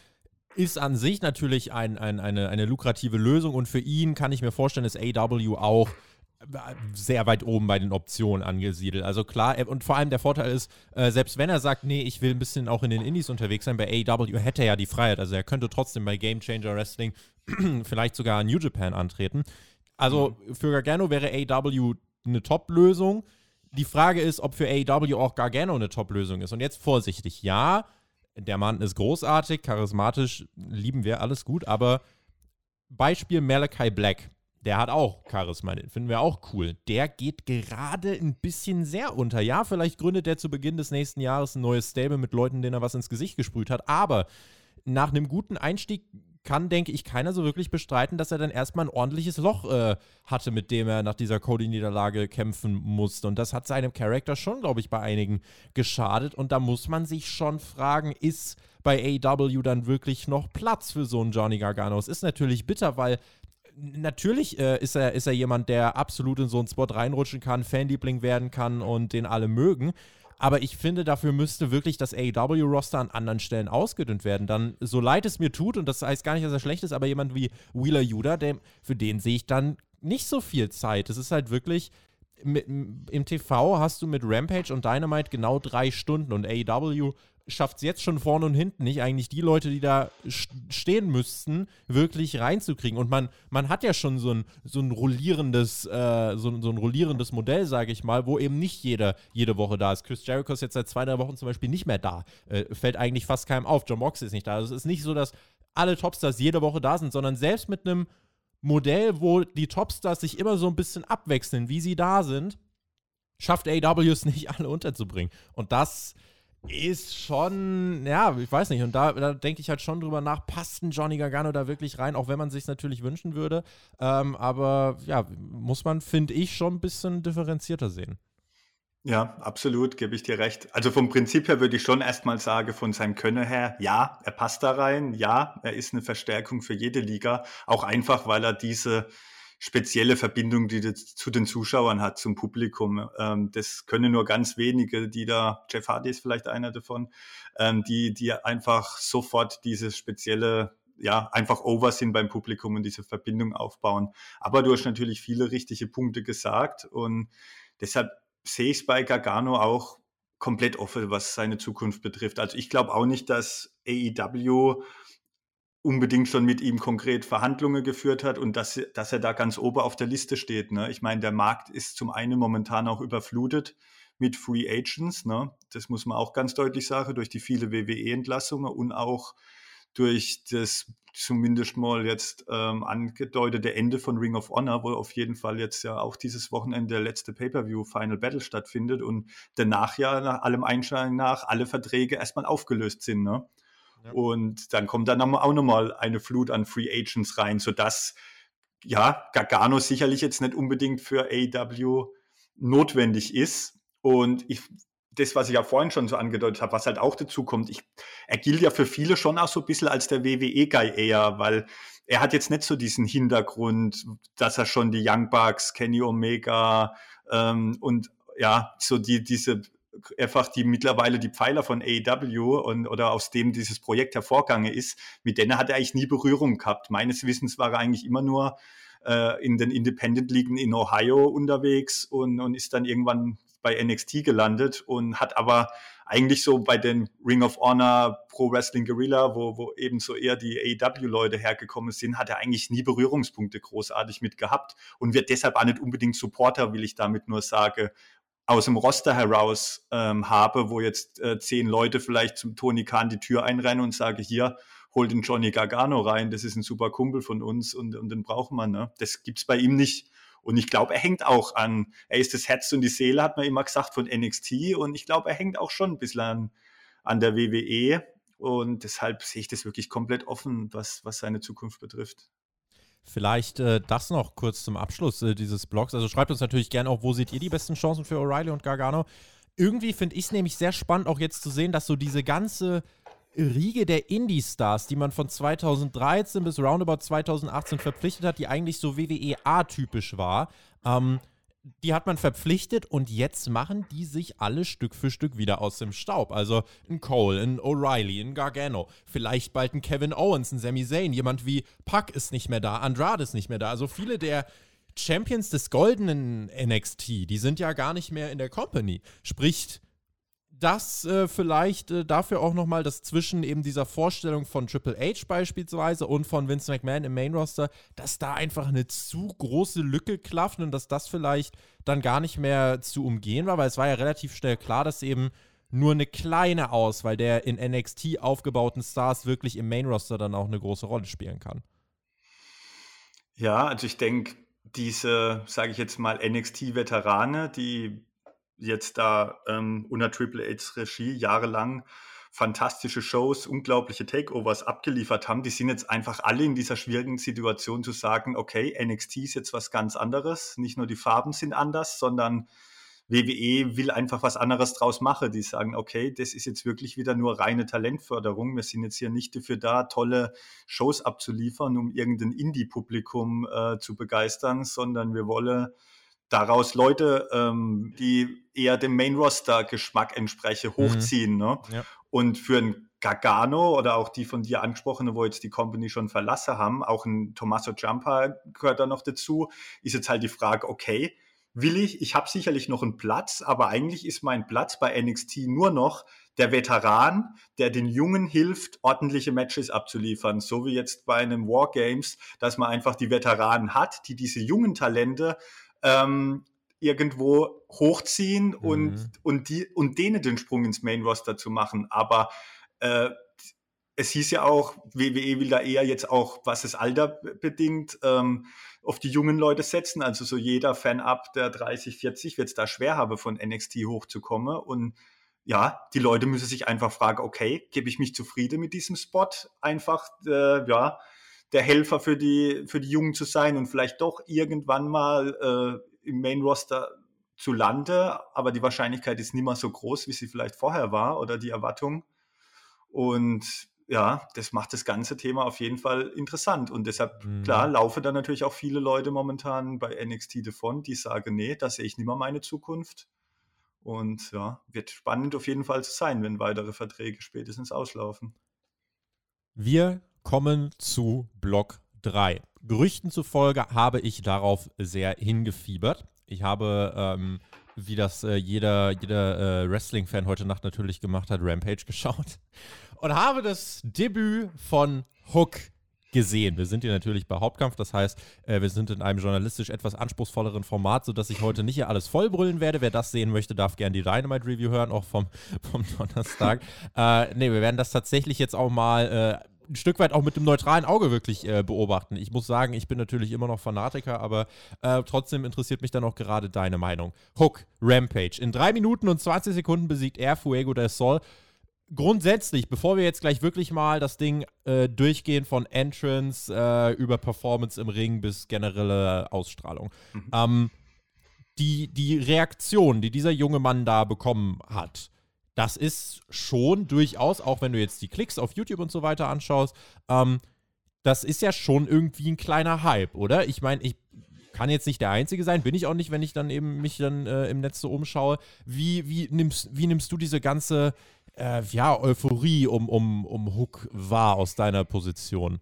ist an sich natürlich ein, ein, eine, eine lukrative Lösung und für ihn kann ich mir vorstellen, dass AW auch sehr weit oben bei den Optionen angesiedelt. Also klar, und vor allem der Vorteil ist, äh, selbst wenn er sagt, nee, ich will ein bisschen auch in den Indies unterwegs sein, bei AEW hätte er ja die Freiheit. Also er könnte trotzdem bei Game Changer Wrestling vielleicht sogar New Japan antreten. Also mhm. für Gargano wäre AEW eine Top-Lösung. Die Frage ist, ob für AEW auch Gargano eine Top-Lösung ist. Und jetzt vorsichtig, ja, der Mann ist großartig, charismatisch, lieben wir, alles gut, aber Beispiel Malachi Black. Der hat auch Charisma, den finden wir auch cool. Der geht gerade ein bisschen sehr unter. Ja, vielleicht gründet er zu Beginn des nächsten Jahres ein neues Stable mit Leuten, denen er was ins Gesicht gesprüht hat. Aber nach einem guten Einstieg kann, denke ich, keiner so wirklich bestreiten, dass er dann erstmal ein ordentliches Loch äh, hatte, mit dem er nach dieser Cody-Niederlage kämpfen musste. Und das hat seinem Charakter schon, glaube ich, bei einigen geschadet. Und da muss man sich schon fragen, ist bei AW dann wirklich noch Platz für so einen Johnny Gargano? Es ist natürlich bitter, weil natürlich äh, ist, er, ist er jemand, der absolut in so einen Spot reinrutschen kann, Fanliebling werden kann und den alle mögen. Aber ich finde, dafür müsste wirklich das AEW-Roster an anderen Stellen ausgedünnt werden. Dann, so leid es mir tut, und das heißt gar nicht, dass er schlecht ist, aber jemand wie Wheeler Yuda, der, für den sehe ich dann nicht so viel Zeit. Es ist halt wirklich, mit, im TV hast du mit Rampage und Dynamite genau drei Stunden und AEW schafft es jetzt schon vorne und hinten nicht, eigentlich die Leute, die da stehen müssten, wirklich reinzukriegen. Und man, man hat ja schon so ein, so ein rollierendes, äh, so, so ein rollierendes Modell, sage ich mal, wo eben nicht jeder jede Woche da ist. Chris Jericho ist jetzt seit zwei, drei Wochen zum Beispiel nicht mehr da. Äh, fällt eigentlich fast keinem auf. John Moxley ist nicht da. Also es ist nicht so, dass alle Topstars jede Woche da sind, sondern selbst mit einem Modell, wo die Topstars sich immer so ein bisschen abwechseln, wie sie da sind, schafft AW es nicht, alle unterzubringen. Und das ist schon, ja, ich weiß nicht. Und da, da denke ich halt schon drüber nach, passt ein Johnny Gargano da wirklich rein, auch wenn man sich natürlich wünschen würde. Ähm, aber ja, muss man, finde ich, schon ein bisschen differenzierter sehen. Ja, absolut, gebe ich dir recht. Also vom Prinzip her würde ich schon erstmal sagen, von seinem Können her, ja, er passt da rein, ja, er ist eine Verstärkung für jede Liga, auch einfach, weil er diese spezielle Verbindung, die das zu den Zuschauern hat, zum Publikum. Ähm, das können nur ganz wenige, die da, Jeff Hardy ist vielleicht einer davon, ähm, die, die einfach sofort diese spezielle ja, einfach over sind beim Publikum und diese Verbindung aufbauen. Aber du hast natürlich viele richtige Punkte gesagt und deshalb sehe ich es bei Gargano auch komplett offen, was seine Zukunft betrifft. Also ich glaube auch nicht, dass AEW unbedingt schon mit ihm konkret Verhandlungen geführt hat und dass, dass er da ganz oben auf der Liste steht. Ne? Ich meine, der Markt ist zum einen momentan auch überflutet mit Free Agents. Ne? Das muss man auch ganz deutlich sagen, durch die viele WWE-Entlassungen und auch durch das zumindest mal jetzt ähm, angedeutete Ende von Ring of Honor, wo auf jeden Fall jetzt ja auch dieses Wochenende der letzte Pay-Per-View Final Battle stattfindet und danach ja nach allem Einschein nach alle Verträge erstmal aufgelöst sind. Ne? Und dann kommt dann auch nochmal eine Flut an Free Agents rein, sodass ja, Gargano sicherlich jetzt nicht unbedingt für AEW notwendig ist. Und ich, das, was ich ja vorhin schon so angedeutet habe, was halt auch dazu kommt, ich, er gilt ja für viele schon auch so ein bisschen als der WWE-Guy eher, weil er hat jetzt nicht so diesen Hintergrund, dass er schon die Young Bucks, Kenny Omega ähm, und ja, so die, diese einfach die mittlerweile die Pfeiler von AEW und oder aus dem dieses Projekt hervorgegangen ist, mit denen hat er eigentlich nie Berührung gehabt. Meines Wissens war er eigentlich immer nur äh, in den Independent Ligen in Ohio unterwegs und, und ist dann irgendwann bei NXT gelandet und hat aber eigentlich so bei den Ring of Honor Pro Wrestling Guerrilla, wo, wo eben so eher die AEW-Leute hergekommen sind, hat er eigentlich nie Berührungspunkte großartig mit gehabt und wird deshalb auch nicht unbedingt Supporter, will ich damit nur sagen, aus dem Roster heraus ähm, habe, wo jetzt äh, zehn Leute vielleicht zum Tony Khan die Tür einrennen und sage, hier, hol den Johnny Gargano rein, das ist ein super Kumpel von uns und, und den braucht man. Ne? Das gibt's bei ihm nicht. Und ich glaube, er hängt auch an, er ist das Herz und die Seele, hat man immer gesagt, von NXT. Und ich glaube, er hängt auch schon ein bisschen an, an der WWE. Und deshalb sehe ich das wirklich komplett offen, was, was seine Zukunft betrifft. Vielleicht äh, das noch kurz zum Abschluss äh, dieses Blogs. Also schreibt uns natürlich gerne auch, wo seht ihr die besten Chancen für O'Reilly und Gargano. Irgendwie finde ich es nämlich sehr spannend, auch jetzt zu sehen, dass so diese ganze Riege der Indie-Stars, die man von 2013 bis roundabout 2018 verpflichtet hat, die eigentlich so WWE A-typisch war, ähm, die hat man verpflichtet und jetzt machen die sich alle Stück für Stück wieder aus dem Staub. Also ein Cole, ein O'Reilly, ein Gargano, vielleicht bald ein Kevin Owens, ein Sami Zayn, jemand wie Puck ist nicht mehr da, Andrade ist nicht mehr da. Also viele der Champions des goldenen NXT, die sind ja gar nicht mehr in der Company. Sprich, das äh, vielleicht äh, dafür auch nochmal, dass zwischen eben dieser Vorstellung von Triple H beispielsweise und von Vince McMahon im Main Roster, dass da einfach eine zu große Lücke klafft und dass das vielleicht dann gar nicht mehr zu umgehen war, weil es war ja relativ schnell klar, dass eben nur eine kleine Auswahl der in NXT aufgebauten Stars wirklich im Main-Roster dann auch eine große Rolle spielen kann. Ja, also ich denke, diese, sage ich jetzt mal, NXT-Veterane, die jetzt da ähm, unter Triple H's Regie jahrelang fantastische Shows, unglaubliche Takeovers abgeliefert haben, die sind jetzt einfach alle in dieser schwierigen Situation zu sagen, okay, NXT ist jetzt was ganz anderes, nicht nur die Farben sind anders, sondern WWE will einfach was anderes draus machen. Die sagen, okay, das ist jetzt wirklich wieder nur reine Talentförderung. Wir sind jetzt hier nicht dafür da, tolle Shows abzuliefern, um irgendein Indie-Publikum äh, zu begeistern, sondern wir wollen daraus Leute, ähm, die eher dem Main-Roster-Geschmack entsprechen, mhm. hochziehen. Mhm. Ne? Ja. Und für ein Gargano oder auch die von dir angesprochene, wo jetzt die Company schon verlassen haben, auch ein Tommaso Ciampa gehört da noch dazu, ist jetzt halt die Frage, okay, will ich, ich habe sicherlich noch einen Platz, aber eigentlich ist mein Platz bei NXT nur noch der Veteran, der den Jungen hilft, ordentliche Matches abzuliefern. So wie jetzt bei einem Wargames, dass man einfach die Veteranen hat, die diese jungen Talente ähm, irgendwo hochziehen mhm. und, und, die, und denen den Sprung ins Main Roster zu machen. Aber äh, es hieß ja auch, WWE will da eher jetzt auch, was das Alter bedingt, ähm, auf die jungen Leute setzen. Also so jeder Fan ab der 30, 40 wird es da schwer haben, von NXT hochzukommen. Und ja, die Leute müssen sich einfach fragen, okay, gebe ich mich zufrieden mit diesem Spot? Einfach, äh, ja, der Helfer für die, für die Jungen zu sein und vielleicht doch irgendwann mal äh, im Main Roster zu landen. Aber die Wahrscheinlichkeit ist nicht mehr so groß, wie sie vielleicht vorher war oder die Erwartung. Und ja, das macht das ganze Thema auf jeden Fall interessant. Und deshalb, mhm. klar, laufen da natürlich auch viele Leute momentan bei NXT davon, die sagen, nee, da sehe ich nicht mehr meine Zukunft. Und ja, wird spannend auf jeden Fall zu sein, wenn weitere Verträge spätestens auslaufen. Wir kommen zu Block 3. Gerüchten zufolge habe ich darauf sehr hingefiebert. Ich habe, ähm, wie das äh, jeder, jeder äh, Wrestling-Fan heute Nacht natürlich gemacht hat, Rampage geschaut und habe das Debüt von Hook gesehen. Wir sind hier natürlich bei Hauptkampf, das heißt, äh, wir sind in einem journalistisch etwas anspruchsvolleren Format, sodass ich heute nicht hier alles vollbrüllen werde. Wer das sehen möchte, darf gerne die Dynamite Review hören, auch vom, vom Donnerstag. äh, ne, wir werden das tatsächlich jetzt auch mal äh, ein Stück weit auch mit dem neutralen Auge wirklich äh, beobachten. Ich muss sagen, ich bin natürlich immer noch Fanatiker, aber äh, trotzdem interessiert mich dann auch gerade deine Meinung. Hook, Rampage. In drei Minuten und 20 Sekunden besiegt er Fuego del Sol grundsätzlich, bevor wir jetzt gleich wirklich mal das Ding äh, durchgehen von Entrance äh, über Performance im Ring bis generelle Ausstrahlung, mhm. ähm, die, die Reaktion, die dieser junge Mann da bekommen hat, das ist schon durchaus, auch wenn du jetzt die Klicks auf YouTube und so weiter anschaust, ähm, das ist ja schon irgendwie ein kleiner Hype, oder? Ich meine, ich kann jetzt nicht der Einzige sein, bin ich auch nicht, wenn ich dann eben mich dann äh, im Netz so umschaue. Wie, wie, nimmst, wie nimmst du diese ganze äh, ja, Euphorie um, um, um Hook wahr aus deiner Position?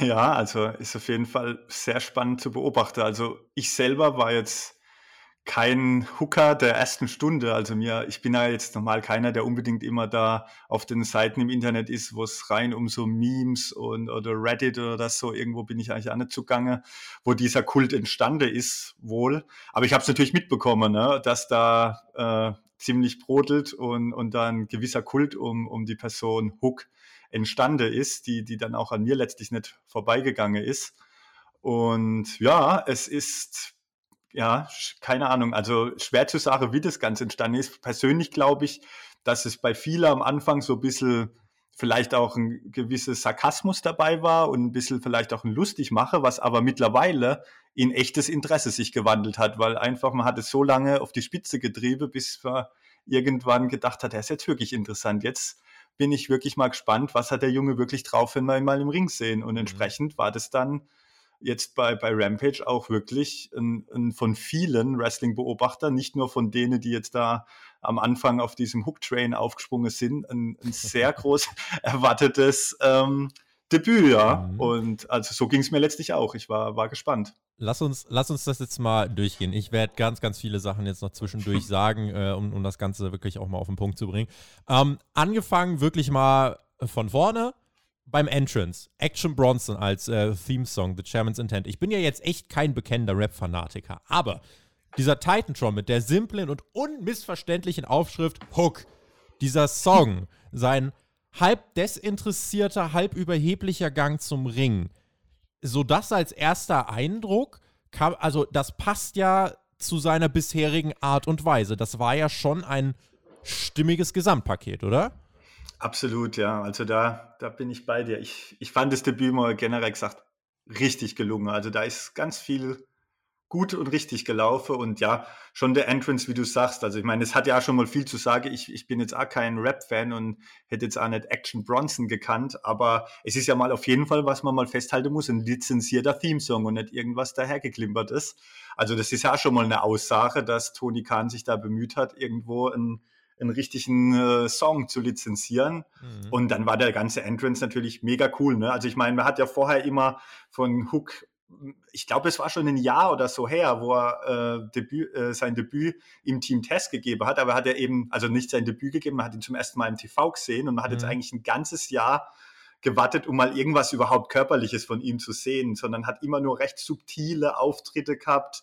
Ja, also ist auf jeden Fall sehr spannend zu beobachten. Also ich selber war jetzt kein Hooker der ersten Stunde. Also mir, ich bin ja jetzt normal keiner, der unbedingt immer da auf den Seiten im Internet ist, wo es rein um so Memes und oder Reddit oder das so, irgendwo bin ich eigentlich auch nicht zugange, wo dieser Kult entstanden ist, wohl. Aber ich habe es natürlich mitbekommen, ne, dass da äh, ziemlich brodelt und, und da ein gewisser Kult um, um die Person Hook entstanden ist, die, die dann auch an mir letztlich nicht vorbeigegangen ist. Und ja, es ist, ja, keine Ahnung, also schwer zu sagen, wie das Ganze entstanden ist. Persönlich glaube ich, dass es bei vielen am Anfang so ein bisschen vielleicht auch ein gewisses Sarkasmus dabei war und ein bisschen vielleicht auch ein Lustigmache, was aber mittlerweile in echtes Interesse sich gewandelt hat, weil einfach man hat es so lange auf die Spitze getrieben, bis man irgendwann gedacht hat, er ist jetzt wirklich interessant. Jetzt bin ich wirklich mal gespannt, was hat der Junge wirklich drauf, wenn wir ihn mal im Ring sehen. Und mhm. entsprechend war das dann jetzt bei, bei Rampage auch wirklich ein, ein von vielen Wrestling-Beobachtern, nicht nur von denen, die jetzt da am Anfang auf diesem Hook-Train aufgesprungen sind, ein, ein sehr groß erwartetes ähm, Debüt, ja. Mhm. Und also so ging es mir letztlich auch. Ich war, war gespannt. Lass uns, lass uns das jetzt mal durchgehen. Ich werde ganz, ganz viele Sachen jetzt noch zwischendurch sagen, äh, um, um das Ganze wirklich auch mal auf den Punkt zu bringen. Ähm, angefangen wirklich mal von vorne beim Entrance. Action Bronson als äh, Theme-Song, The Chairman's Intent. Ich bin ja jetzt echt kein bekennender Rap-Fanatiker, aber dieser Titan-Tron mit der simplen und unmissverständlichen Aufschrift Hook dieser Song, sein halb desinteressierter, halb überheblicher Gang zum Ring, so das als erster Eindruck, kam, also das passt ja zu seiner bisherigen Art und Weise. Das war ja schon ein stimmiges Gesamtpaket, oder? Absolut, ja. Also da, da bin ich bei dir. Ich, ich fand das Debüt mal generell gesagt richtig gelungen. Also da ist ganz viel gut und richtig gelaufen und ja, schon der Entrance, wie du sagst. Also ich meine, es hat ja schon mal viel zu sagen. Ich, ich bin jetzt auch kein Rap-Fan und hätte jetzt auch nicht Action Bronson gekannt, aber es ist ja mal auf jeden Fall, was man mal festhalten muss, ein lizenzierter Theme-Song und nicht irgendwas dahergeklimpert ist. Also das ist ja schon mal eine Aussage, dass Tony Khan sich da bemüht hat, irgendwo ein einen richtigen äh, Song zu lizenzieren. Mhm. Und dann war der ganze Entrance natürlich mega cool. Ne? Also ich meine, man hat ja vorher immer von Hook, ich glaube, es war schon ein Jahr oder so her, wo er äh, Debüt, äh, sein Debüt im Team Test gegeben hat. Aber hat er eben, also nicht sein Debüt gegeben, man hat ihn zum ersten Mal im TV gesehen und man hat mhm. jetzt eigentlich ein ganzes Jahr gewartet, um mal irgendwas überhaupt Körperliches von ihm zu sehen, sondern hat immer nur recht subtile Auftritte gehabt,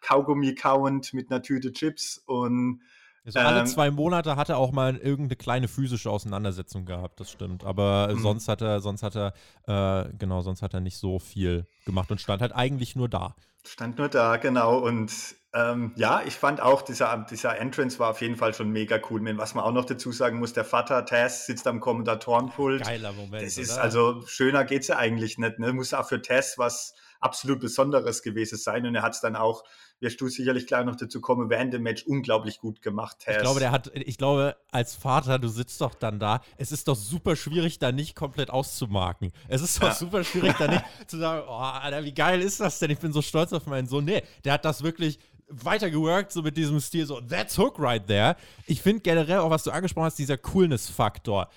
Kaugummi kauend mit einer Tüte Chips und also alle ähm, zwei Monate hat er auch mal irgendeine kleine physische Auseinandersetzung gehabt, das stimmt. Aber mhm. sonst hat er, sonst hat er, äh, genau, sonst hat er nicht so viel gemacht und stand halt eigentlich nur da. Stand nur da, genau. Und ähm, ja, ich fand auch, dieser, dieser Entrance war auf jeden Fall schon mega cool. Was man auch noch dazu sagen muss, der Vater Tess sitzt am Kommentatorenpult. Geiler Moment. Das ist oder? also schöner geht's ja eigentlich nicht. Ne? Muss auch für Tess was absolut Besonderes gewesen sein. Und er hat es dann auch, wirst du sicherlich gleich noch dazu kommen, während dem Match unglaublich gut gemacht. Tess. Ich glaube, der hat, ich glaube, als Vater, du sitzt doch dann da, es ist doch super schwierig, da nicht komplett auszumarken. Es ist doch ja. super schwierig, da nicht zu sagen, oh, Alter, wie geil ist das denn? Ich bin so stolz auf meinen Sohn. Nee, der hat das wirklich weiter geworkt, so mit diesem Stil, so, that's Hook right there. Ich finde generell auch, was du angesprochen hast, dieser Coolness-Faktor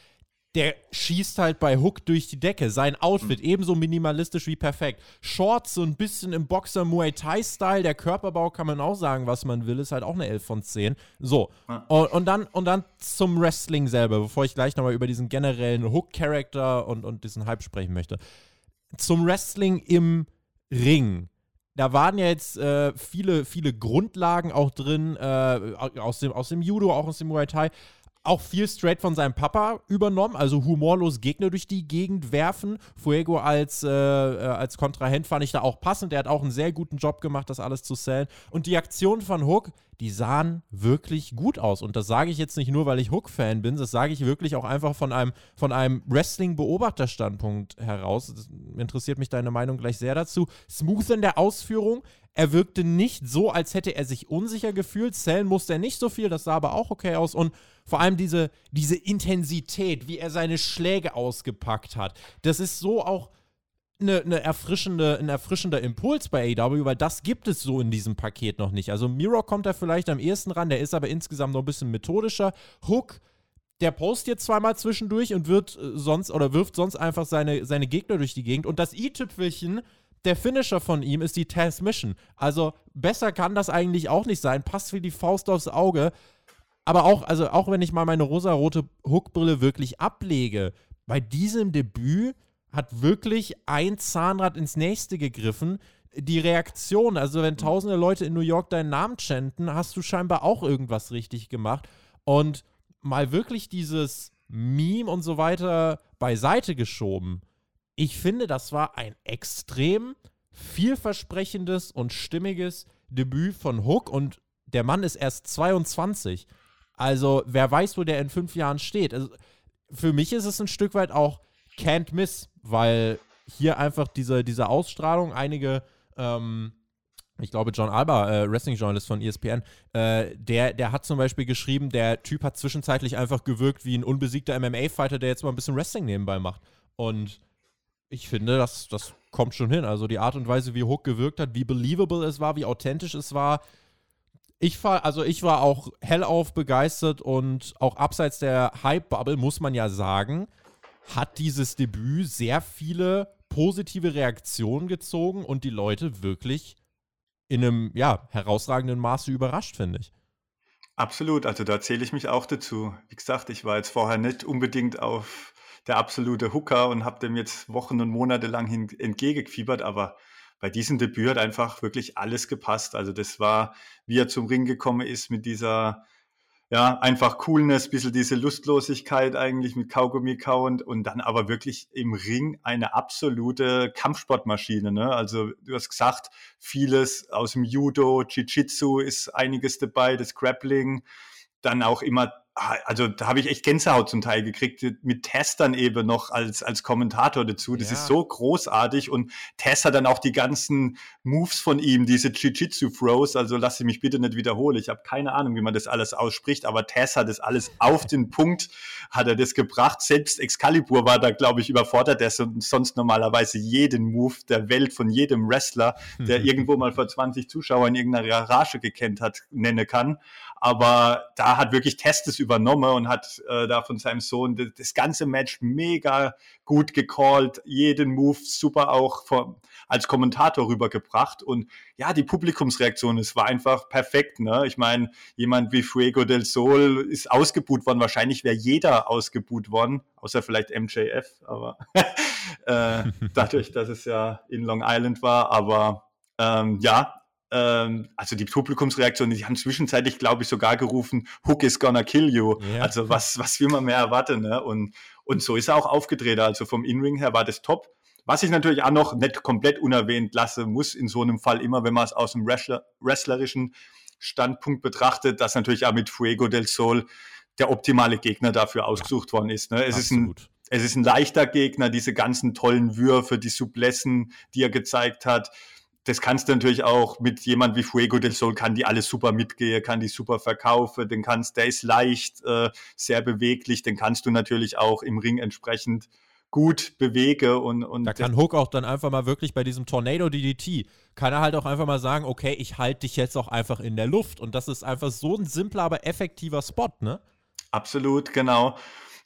der schießt halt bei Hook durch die Decke. Sein Outfit mhm. ebenso minimalistisch wie perfekt. Shorts so ein bisschen im Boxer Muay Thai Style. Der Körperbau kann man auch sagen, was man will, ist halt auch eine 11 von 10. So. Ja. Und, und, dann, und dann zum Wrestling selber, bevor ich gleich nochmal über diesen generellen Hook-Charakter und, und diesen Hype sprechen möchte. Zum Wrestling im Ring da waren ja jetzt äh, viele, viele Grundlagen auch drin, äh, aus, dem, aus dem Judo, auch aus dem Muay Thai auch viel straight von seinem Papa übernommen, also humorlos Gegner durch die Gegend werfen. Fuego als, äh, äh, als Kontrahent fand ich da auch passend. Der hat auch einen sehr guten Job gemacht, das alles zu sellen. Und die Aktionen von Hook, die sahen wirklich gut aus. Und das sage ich jetzt nicht nur, weil ich Hook-Fan bin, das sage ich wirklich auch einfach von einem, von einem Wrestling-Beobachterstandpunkt heraus. Das interessiert mich deine Meinung gleich sehr dazu. Smooth in der Ausführung. Er wirkte nicht so, als hätte er sich unsicher gefühlt. Zellen musste er nicht so viel, das sah aber auch okay aus. Und vor allem diese, diese Intensität, wie er seine Schläge ausgepackt hat. Das ist so auch eine, eine erfrischende, ein erfrischender Impuls bei AW, weil das gibt es so in diesem Paket noch nicht. Also Miro kommt da vielleicht am ehesten ran, der ist aber insgesamt noch ein bisschen methodischer. Hook, der post jetzt zweimal zwischendurch und wird äh, sonst oder wirft sonst einfach seine, seine Gegner durch die Gegend. Und das i-Tüpfelchen, der Finisher von ihm ist die Taz Mission. Also besser kann das eigentlich auch nicht sein. Passt wie die Faust aufs Auge. Aber auch, also auch wenn ich mal meine rosarote Hookbrille wirklich ablege, bei diesem Debüt hat wirklich ein Zahnrad ins nächste gegriffen. Die Reaktion, also wenn tausende Leute in New York deinen Namen chanten, hast du scheinbar auch irgendwas richtig gemacht. Und mal wirklich dieses Meme und so weiter beiseite geschoben. Ich finde, das war ein extrem vielversprechendes und stimmiges Debüt von Hook und der Mann ist erst 22. Also, wer weiß, wo der in fünf Jahren steht. Also, für mich ist es ein Stück weit auch can't miss, weil hier einfach diese, diese Ausstrahlung, einige, ähm, ich glaube, John Alba, äh, Wrestling-Journalist von ESPN, äh, der, der hat zum Beispiel geschrieben, der Typ hat zwischenzeitlich einfach gewirkt wie ein unbesiegter MMA-Fighter, der jetzt mal ein bisschen Wrestling nebenbei macht. Und ich finde, das, das kommt schon hin. Also die Art und Weise, wie Hook gewirkt hat, wie believable es war, wie authentisch es war, ich war, also ich war auch hellauf begeistert und auch abseits der Hype-Bubble, muss man ja sagen, hat dieses Debüt sehr viele positive Reaktionen gezogen und die Leute wirklich in einem, ja, herausragenden Maße überrascht, finde ich. Absolut, also da zähle ich mich auch dazu. Wie gesagt, ich war jetzt vorher nicht unbedingt auf der absolute Hooker und habe dem jetzt Wochen und Monate lang entgegengefiebert, aber bei diesem Debüt hat einfach wirklich alles gepasst. Also das war, wie er zum Ring gekommen ist mit dieser ja, einfach Coolness, bisschen diese Lustlosigkeit eigentlich mit Kaugummi kauend und dann aber wirklich im Ring eine absolute Kampfsportmaschine. Ne? Also du hast gesagt, vieles aus dem Judo, Jiu-Jitsu ist einiges dabei, das Grappling, dann auch immer Ah, also da habe ich echt Gänsehaut zum Teil gekriegt, mit Tess dann eben noch als, als Kommentator dazu. Das ja. ist so großartig und Tess hat dann auch die ganzen Moves von ihm, diese Jiu-Jitsu-Throws, also lass sie mich bitte nicht wiederholen. Ich habe keine Ahnung, wie man das alles ausspricht, aber Tess hat das alles auf den Punkt, hat er das gebracht. Selbst Excalibur war da, glaube ich, überfordert, der sonst normalerweise jeden Move der Welt von jedem Wrestler, der irgendwo mal vor 20 Zuschauern in irgendeiner Garage gekannt hat, nennen kann. Aber da hat wirklich Tess das übernommen und hat äh, da von seinem Sohn das, das, ganze Match mega gut gecallt, jeden Move super auch vom, als Kommentator rübergebracht. Und ja, die Publikumsreaktion, es war einfach perfekt. Ne? Ich meine, jemand wie Fuego del Sol ist ausgebuht worden. Wahrscheinlich wäre jeder ausgebuht worden, außer vielleicht MJF, aber äh, dadurch, dass es ja in Long Island war. Aber ähm, ja, ähm, also die Publikumsreaktion, die haben zwischenzeitlich, glaube ich, sogar gerufen, Hook is gonna kill you. Yeah. Also was, was will man mehr erwarten? Ne? Und, und so ist er auch aufgedreht. Also vom In-Ring her war das top. Was ich natürlich auch noch nicht komplett unerwähnt lasse, muss in so einem Fall immer, wenn man es aus dem Wrestler, wrestlerischen Standpunkt betrachtet, dass natürlich auch mit Fuego del Sol der optimale Gegner dafür ausgesucht worden ist. Ne? Es Absolut. ist ein es ist ein leichter Gegner, diese ganzen tollen Würfe, die Sublessen, die er gezeigt hat das kannst du natürlich auch mit jemand wie Fuego del Sol, kann die alles super mitgehen, kann die super verkaufen, den kannst, der ist leicht, äh, sehr beweglich, den kannst du natürlich auch im Ring entsprechend gut bewege und, und da kann Hook auch dann einfach mal wirklich bei diesem Tornado DDT kann er halt auch einfach mal sagen, okay, ich halte dich jetzt auch einfach in der Luft und das ist einfach so ein simpler, aber effektiver Spot, ne? Absolut, genau.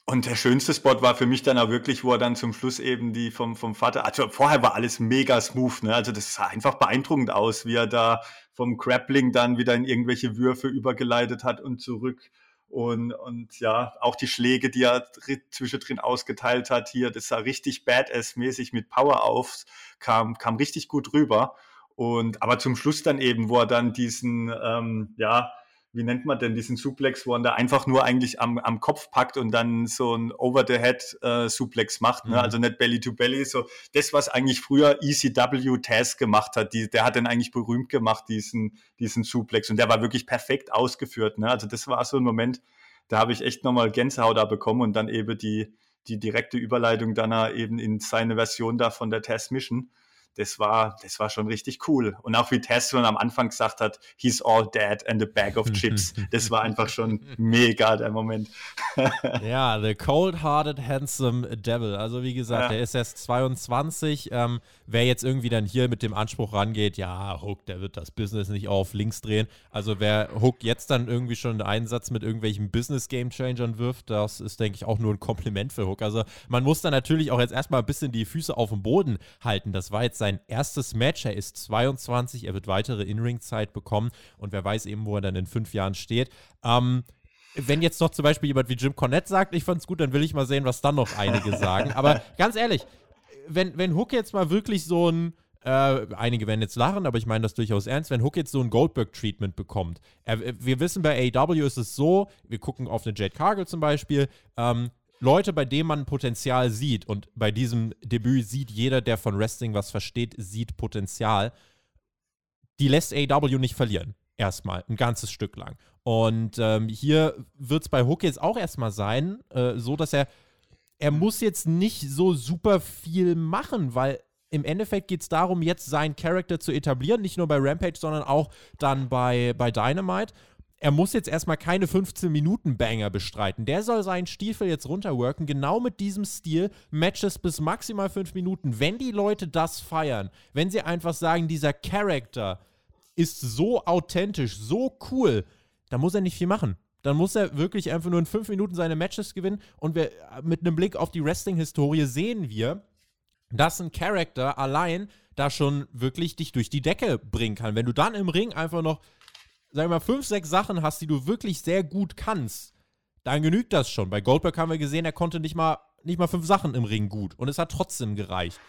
Und der schönste Spot war für mich dann auch wirklich, wo er dann zum Schluss eben die vom, vom Vater, also vorher war alles mega smooth, ne? Also das sah einfach beeindruckend aus, wie er da vom Grappling dann wieder in irgendwelche Würfe übergeleitet hat und zurück. Und, und ja, auch die Schläge, die er zwischendrin ausgeteilt hat hier, das sah richtig badass-mäßig mit Power auf, kam, kam richtig gut rüber. Und aber zum Schluss dann eben, wo er dann diesen, ähm, ja, wie nennt man denn diesen Suplex, wo man da einfach nur eigentlich am, am Kopf packt und dann so ein Over-the-Head-Suplex äh, macht, ne? Mhm. also nicht Belly-to-Belly, so das, was eigentlich früher ECW Taz gemacht hat, die, der hat den eigentlich berühmt gemacht, diesen, diesen Suplex und der war wirklich perfekt ausgeführt, ne? also das war so ein Moment, da habe ich echt nochmal Gänsehaut da bekommen und dann eben die, die direkte Überleitung dann eben in seine Version da von der Taz Mission das war, das war schon richtig cool. Und auch wie Tess schon am Anfang gesagt hat, he's all dead and a bag of chips. Das war einfach schon mega, der Moment. ja, the cold-hearted, handsome devil. Also wie gesagt, ja. der ist erst 22. Ähm, wer jetzt irgendwie dann hier mit dem Anspruch rangeht, ja, Hook, der wird das Business nicht auf links drehen. Also wer Hook jetzt dann irgendwie schon einen Einsatz mit irgendwelchen Business-Game-Changern wirft, das ist, denke ich, auch nur ein Kompliment für Hook. Also man muss dann natürlich auch jetzt erstmal ein bisschen die Füße auf dem Boden halten. Das war jetzt sein erstes Match. Er ist 22, er wird weitere In-Ring-Zeit bekommen und wer weiß eben, wo er dann in fünf Jahren steht. Ähm, wenn jetzt noch zum Beispiel jemand wie Jim Cornette sagt, ich fand's gut, dann will ich mal sehen, was dann noch einige sagen. Aber ganz ehrlich, wenn, wenn Hook jetzt mal wirklich so ein, äh, einige werden jetzt lachen, aber ich meine das durchaus ernst, wenn Hook jetzt so ein Goldberg-Treatment bekommt. Er, wir wissen, bei AEW ist es so, wir gucken auf eine Jade Cargill zum Beispiel, ähm, Leute, bei denen man Potenzial sieht, und bei diesem Debüt sieht jeder, der von Wrestling was versteht, sieht Potenzial, die lässt AEW nicht verlieren. Erstmal, ein ganzes Stück lang. Und ähm, hier wird es bei Hook jetzt auch erstmal sein, äh, so dass er, er muss jetzt nicht so super viel machen, weil im Endeffekt geht es darum, jetzt seinen Charakter zu etablieren, nicht nur bei Rampage, sondern auch dann bei, bei Dynamite er muss jetzt erstmal keine 15-Minuten-Banger bestreiten. Der soll seinen Stiefel jetzt runterworken, genau mit diesem Stil, Matches bis maximal 5 Minuten. Wenn die Leute das feiern, wenn sie einfach sagen, dieser Charakter ist so authentisch, so cool, dann muss er nicht viel machen. Dann muss er wirklich einfach nur in 5 Minuten seine Matches gewinnen. Und wir, mit einem Blick auf die Wrestling-Historie sehen wir, dass ein Charakter allein da schon wirklich dich durch die Decke bringen kann. Wenn du dann im Ring einfach noch sag mal, fünf, sechs Sachen hast, die du wirklich sehr gut kannst, dann genügt das schon. Bei Goldberg haben wir gesehen, er konnte nicht mal, nicht mal fünf Sachen im Ring gut. Und es hat trotzdem gereicht.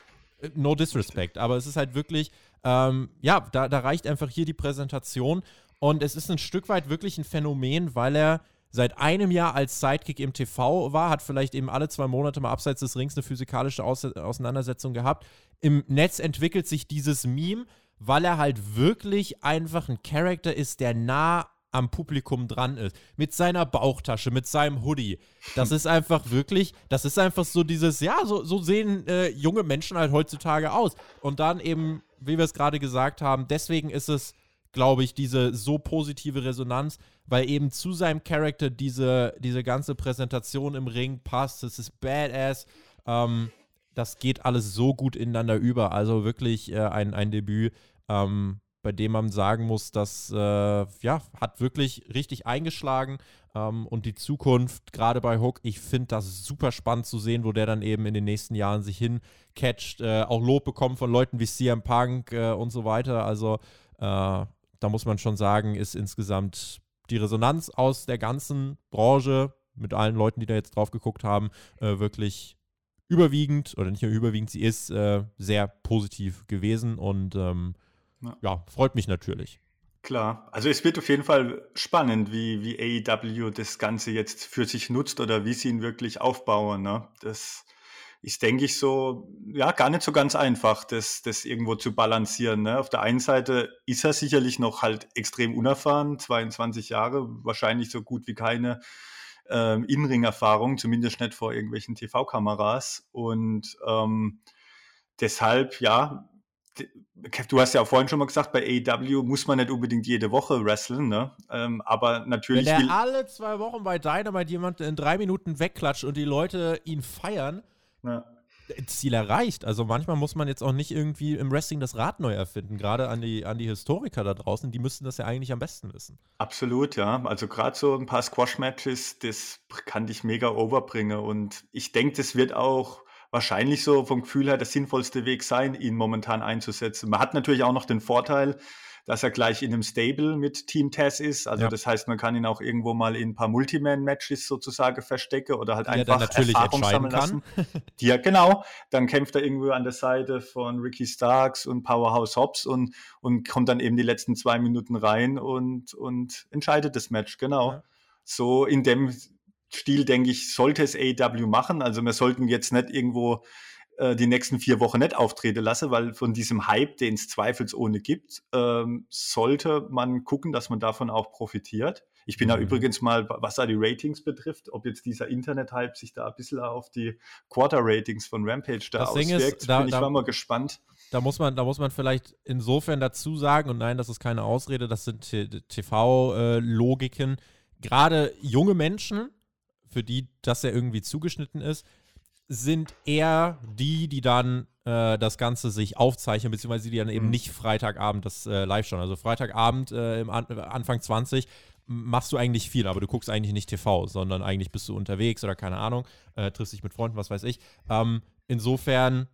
No disrespect, aber es ist halt wirklich, ähm, ja, da, da reicht einfach hier die Präsentation. Und es ist ein Stück weit wirklich ein Phänomen, weil er seit einem Jahr als Sidekick im TV war, hat vielleicht eben alle zwei Monate mal abseits des Rings eine physikalische Aus Auseinandersetzung gehabt. Im Netz entwickelt sich dieses Meme, weil er halt wirklich einfach ein Charakter ist, der nah am Publikum dran ist. Mit seiner Bauchtasche, mit seinem Hoodie. Das ist einfach wirklich, das ist einfach so dieses, ja, so, so sehen äh, junge Menschen halt heutzutage aus. Und dann eben, wie wir es gerade gesagt haben, deswegen ist es, glaube ich, diese so positive Resonanz, weil eben zu seinem Charakter diese, diese ganze Präsentation im Ring passt. Es ist badass. Ähm, das geht alles so gut ineinander über. Also wirklich äh, ein, ein Debüt. Ähm, bei dem man sagen muss, das äh, ja, hat wirklich richtig eingeschlagen. Ähm, und die Zukunft, gerade bei Hook, ich finde das super spannend zu sehen, wo der dann eben in den nächsten Jahren sich hincatcht, äh, auch Lob bekommt von Leuten wie CM Punk äh, und so weiter. Also äh, da muss man schon sagen, ist insgesamt die Resonanz aus der ganzen Branche mit allen Leuten, die da jetzt drauf geguckt haben, äh, wirklich überwiegend oder nicht nur überwiegend, sie ist äh, sehr positiv gewesen und ähm, ja. ja, freut mich natürlich. Klar, also es wird auf jeden Fall spannend, wie, wie AEW das Ganze jetzt für sich nutzt oder wie sie ihn wirklich aufbauen. Ne? Das ist, denke ich, so, ja, gar nicht so ganz einfach, das, das irgendwo zu balancieren. Ne? Auf der einen Seite ist er sicherlich noch halt extrem unerfahren, 22 Jahre, wahrscheinlich so gut wie keine ähm, Inring-Erfahrung, zumindest nicht vor irgendwelchen TV-Kameras. Und ähm, deshalb, ja, du hast ja auch vorhin schon mal gesagt, bei AEW muss man nicht unbedingt jede Woche wresteln, ne? Ähm, aber natürlich. Wenn er alle zwei Wochen bei Dynamite jemanden in drei Minuten wegklatscht und die Leute ihn feiern, ja. Ziel erreicht. Also manchmal muss man jetzt auch nicht irgendwie im Wrestling das Rad neu erfinden. Gerade an die, an die Historiker da draußen, die müssten das ja eigentlich am besten wissen. Absolut, ja. Also gerade so ein paar Squash-Matches, das kann dich mega overbringen. Und ich denke, das wird auch wahrscheinlich so vom Gefühl her der sinnvollste Weg sein, ihn momentan einzusetzen. Man hat natürlich auch noch den Vorteil, dass er gleich in einem Stable mit Team Tess ist. Also ja. das heißt, man kann ihn auch irgendwo mal in ein paar Multiman-Matches sozusagen verstecken oder halt die einfach natürlich Erfahrung sammeln lassen. ja, genau. Dann kämpft er irgendwo an der Seite von Ricky Starks und Powerhouse Hobbs und, und kommt dann eben die letzten zwei Minuten rein und, und entscheidet das Match, genau. Ja. So in dem Stil, denke ich, sollte es AEW machen. Also wir sollten jetzt nicht irgendwo äh, die nächsten vier Wochen nicht auftreten lassen, weil von diesem Hype, den es zweifelsohne gibt, ähm, sollte man gucken, dass man davon auch profitiert. Ich bin mhm. da übrigens mal, was da die Ratings betrifft, ob jetzt dieser Internet-Hype sich da ein bisschen auf die Quarter-Ratings von Rampage da das auswirkt, ist, da, bin ich da, mal gespannt. Da muss, man, da muss man vielleicht insofern dazu sagen, und nein, das ist keine Ausrede, das sind TV-Logiken. Äh, Gerade junge Menschen, für die das ja irgendwie zugeschnitten ist, sind eher die, die dann äh, das Ganze sich aufzeichnen, beziehungsweise die dann eben mhm. nicht Freitagabend das äh, live schauen. Also Freitagabend äh, im An Anfang 20 machst du eigentlich viel, aber du guckst eigentlich nicht TV, sondern eigentlich bist du unterwegs oder keine Ahnung, äh, triffst dich mit Freunden, was weiß ich. Ähm, insofern äh,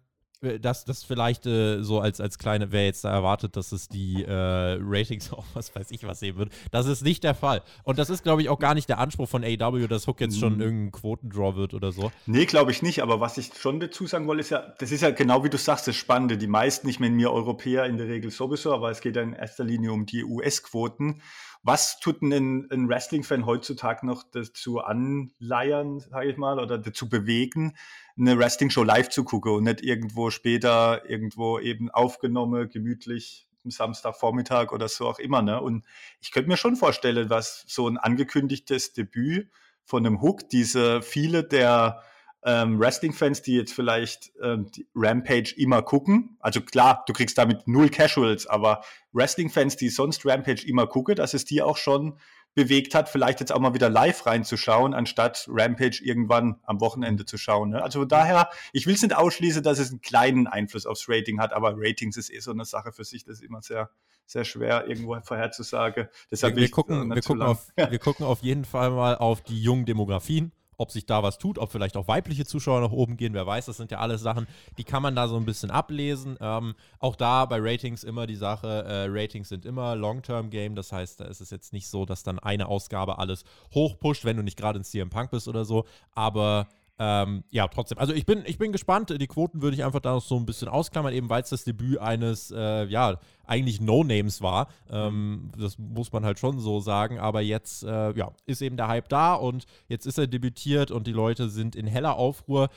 das, das vielleicht äh, so als, als kleine, wer jetzt da erwartet, dass es die äh, Ratings auch was weiß ich was sehen wird. Das ist nicht der Fall. Und das ist, glaube ich, auch gar nicht der Anspruch von AW, dass Hook jetzt schon mhm. irgendein Quotendraw wird oder so. Nee, glaube ich nicht. Aber was ich schon dazu sagen wollte, ist ja, das ist ja genau wie du sagst, das Spannende. Die meisten, ich meine, mir Europäer in der Regel sowieso, aber es geht ja in erster Linie um die US-Quoten. Was tut ein, ein Wrestling-Fan heutzutage noch dazu anleiern, sage ich mal, oder dazu bewegen, eine Wrestling-Show live zu gucken und nicht irgendwo später, irgendwo eben aufgenommen, gemütlich am Samstagvormittag oder so auch immer. Ne? Und ich könnte mir schon vorstellen, was so ein angekündigtes Debüt von einem Hook, diese viele der ähm, Wrestling-Fans, die jetzt vielleicht ähm, Rampage immer gucken, also klar, du kriegst damit null Casuals, aber Wrestling-Fans, die sonst Rampage immer gucken, dass es die auch schon bewegt hat, vielleicht jetzt auch mal wieder live reinzuschauen, anstatt Rampage irgendwann am Wochenende zu schauen. Ne? Also daher, ich will es nicht ausschließen, dass es einen kleinen Einfluss aufs Rating hat, aber Ratings ist eh so eine Sache für sich, das ist immer sehr, sehr schwer irgendwo vorherzusagen. Deshalb wir, wir, gucken, wir, gucken auf, wir gucken auf jeden Fall mal auf die jungen Demografien ob sich da was tut, ob vielleicht auch weibliche Zuschauer nach oben gehen, wer weiß, das sind ja alles Sachen, die kann man da so ein bisschen ablesen. Ähm, auch da bei Ratings immer die Sache, äh, Ratings sind immer Long-Term-Game, das heißt, da ist es jetzt nicht so, dass dann eine Ausgabe alles hochpusht, wenn du nicht gerade in CM Punk bist oder so, aber ähm, ja, trotzdem. Also ich bin, ich bin gespannt. Die Quoten würde ich einfach da noch so ein bisschen ausklammern, eben weil es das Debüt eines, äh, ja, eigentlich No-Names war. Ähm, das muss man halt schon so sagen. Aber jetzt, äh, ja, ist eben der Hype da und jetzt ist er debütiert und die Leute sind in heller Aufruhr.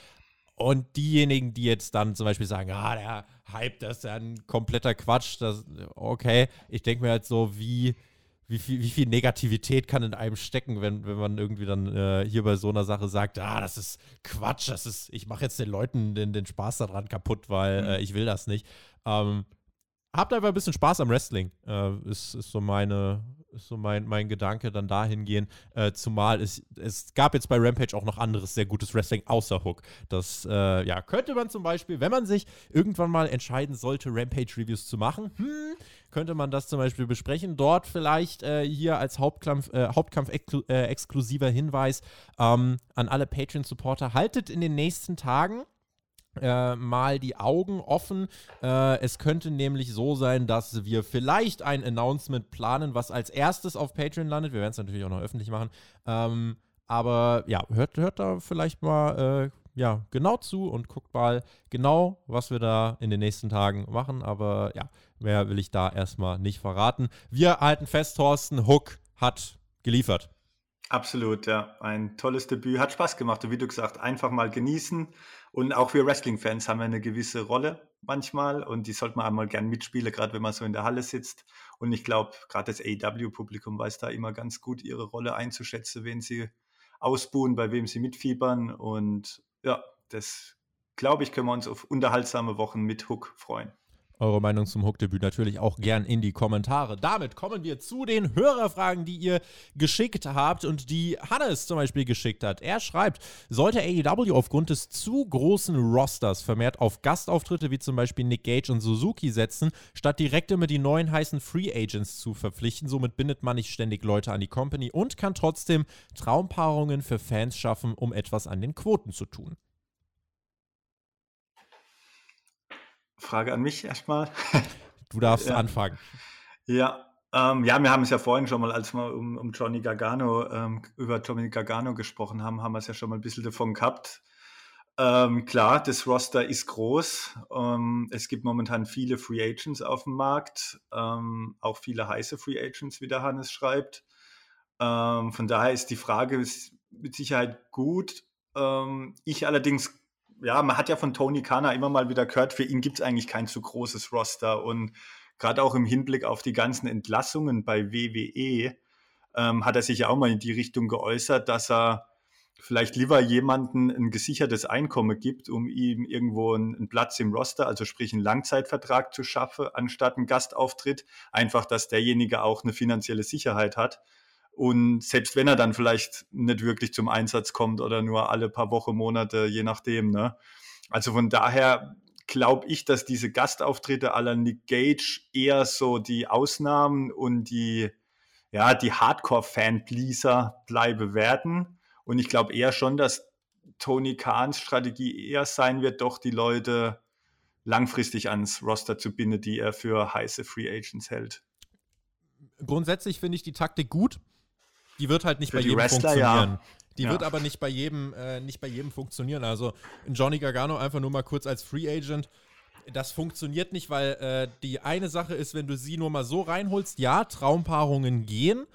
Und diejenigen, die jetzt dann zum Beispiel sagen, ah, der Hype, das ist ja ein kompletter Quatsch, das, okay, ich denke mir halt so, wie, wie viel, wie viel Negativität kann in einem stecken, wenn, wenn man irgendwie dann äh, hier bei so einer Sache sagt, ah, das ist Quatsch, das ist, ich mache jetzt den Leuten den, den Spaß daran kaputt, weil mhm. äh, ich will das nicht. Ähm, habt einfach ein bisschen Spaß am Wrestling, äh, ist, ist so meine, ist so mein, mein Gedanke dann dahin gehen. Äh, zumal es, es gab jetzt bei Rampage auch noch anderes sehr gutes Wrestling außer Hook. Das äh, ja, könnte man zum Beispiel, wenn man sich irgendwann mal entscheiden sollte, Rampage-Reviews zu machen, hm, könnte man das zum Beispiel besprechen. Dort vielleicht äh, hier als Hauptkampf, äh, Hauptkampf äh, exklusiver Hinweis ähm, an alle Patreon-Supporter. Haltet in den nächsten Tagen äh, mal die Augen offen. Äh, es könnte nämlich so sein, dass wir vielleicht ein Announcement planen, was als erstes auf Patreon landet. Wir werden es natürlich auch noch öffentlich machen. Ähm, aber ja, hört, hört da vielleicht mal äh, ja, genau zu und guckt mal genau, was wir da in den nächsten Tagen machen. Aber ja, mehr will ich da erstmal nicht verraten. Wir halten fest, Thorsten Hook hat geliefert. Absolut, ja. Ein tolles Debüt. Hat Spaß gemacht. Und wie du gesagt, einfach mal genießen. Und auch wir Wrestling-Fans haben eine gewisse Rolle manchmal und die sollte man einmal gern mitspielen, gerade wenn man so in der Halle sitzt. Und ich glaube, gerade das AEW-Publikum weiß da immer ganz gut, ihre Rolle einzuschätzen, wen sie ausbuhen, bei wem sie mitfiebern. Und ja, das glaube ich, können wir uns auf unterhaltsame Wochen mit Hook freuen eure Meinung zum Hook-Debüt natürlich auch gern in die Kommentare. Damit kommen wir zu den Hörerfragen, die ihr geschickt habt und die Hannes zum Beispiel geschickt hat. Er schreibt, sollte AEW aufgrund des zu großen Rosters vermehrt auf Gastauftritte wie zum Beispiel Nick Gage und Suzuki setzen, statt direkt immer die neuen heißen Free Agents zu verpflichten. Somit bindet man nicht ständig Leute an die Company und kann trotzdem Traumpaarungen für Fans schaffen, um etwas an den Quoten zu tun. Frage an mich erstmal. Du darfst ja. anfangen. Ja, ähm, ja, wir haben es ja vorhin schon mal, als wir um, um Johnny Gargano, ähm, über Johnny Gargano gesprochen haben, haben wir es ja schon mal ein bisschen davon gehabt. Ähm, klar, das Roster ist groß. Ähm, es gibt momentan viele Free Agents auf dem Markt, ähm, auch viele heiße Free Agents, wie der Hannes schreibt. Ähm, von daher ist die Frage mit Sicherheit gut. ich allerdings ja, man hat ja von Tony Kana immer mal wieder gehört, für ihn gibt es eigentlich kein zu großes Roster. Und gerade auch im Hinblick auf die ganzen Entlassungen bei WWE ähm, hat er sich ja auch mal in die Richtung geäußert, dass er vielleicht lieber jemanden ein gesichertes Einkommen gibt, um ihm irgendwo einen, Platz im Roster, also sprich einen Langzeitvertrag zu schaffen, anstatt einen Gastauftritt. Einfach, dass derjenige auch eine finanzielle Sicherheit hat. Und selbst wenn er dann vielleicht nicht wirklich zum Einsatz kommt oder nur alle paar Wochen, Monate, je nachdem. Ne? Also von daher glaube ich, dass diese Gastauftritte aller Nick Gage eher so die Ausnahmen und die, ja, die Hardcore-Fan-Pleaser bleiben werden. Und ich glaube eher schon, dass Tony Kahns Strategie eher sein wird, doch die Leute langfristig ans Roster zu binden, die er für heiße Free Agents hält. Grundsätzlich finde ich die Taktik gut. Die wird halt nicht Für bei jedem Wrestler, funktionieren. Ja. Die ja. wird aber nicht bei jedem, äh, nicht bei jedem funktionieren. Also Johnny Gargano einfach nur mal kurz als Free Agent. Das funktioniert nicht, weil äh, die eine Sache ist, wenn du sie nur mal so reinholst, ja, Traumpaarungen gehen.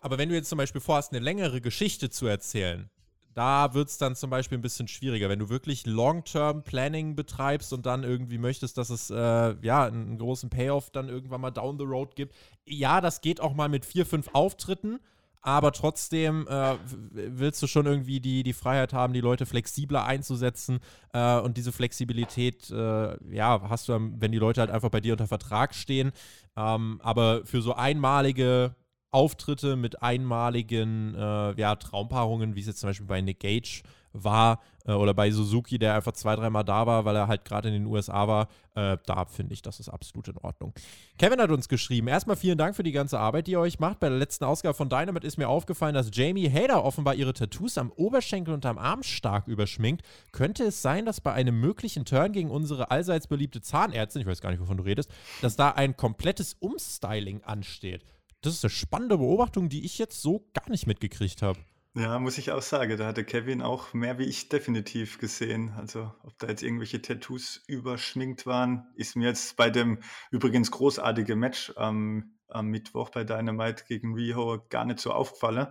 Aber wenn du jetzt zum Beispiel vorhast, eine längere Geschichte zu erzählen, da wird es dann zum Beispiel ein bisschen schwieriger. Wenn du wirklich Long-Term-Planning betreibst und dann irgendwie möchtest, dass es äh, ja einen großen Payoff dann irgendwann mal down the road gibt. Ja, das geht auch mal mit vier, fünf Auftritten aber trotzdem äh, willst du schon irgendwie die, die Freiheit haben, die Leute flexibler einzusetzen äh, und diese Flexibilität, äh, ja, hast du, wenn die Leute halt einfach bei dir unter Vertrag stehen. Ähm, aber für so einmalige Auftritte mit einmaligen äh, ja, Traumpaarungen, wie es jetzt zum Beispiel bei Nick Gage war äh, oder bei Suzuki, der einfach zwei, dreimal da war, weil er halt gerade in den USA war, äh, da finde ich, das ist absolut in Ordnung. Kevin hat uns geschrieben, erstmal vielen Dank für die ganze Arbeit, die ihr euch macht. Bei der letzten Ausgabe von Dynamite ist mir aufgefallen, dass Jamie Hader offenbar ihre Tattoos am Oberschenkel und am Arm stark überschminkt. Könnte es sein, dass bei einem möglichen Turn gegen unsere allseits beliebte Zahnärztin, ich weiß gar nicht, wovon du redest, dass da ein komplettes Umstyling ansteht? Das ist eine spannende Beobachtung, die ich jetzt so gar nicht mitgekriegt habe. Ja, muss ich auch sagen, da hatte Kevin auch mehr wie ich definitiv gesehen. Also, ob da jetzt irgendwelche Tattoos überschminkt waren, ist mir jetzt bei dem übrigens großartige Match am, am Mittwoch bei Dynamite gegen Riho gar nicht so aufgefallen.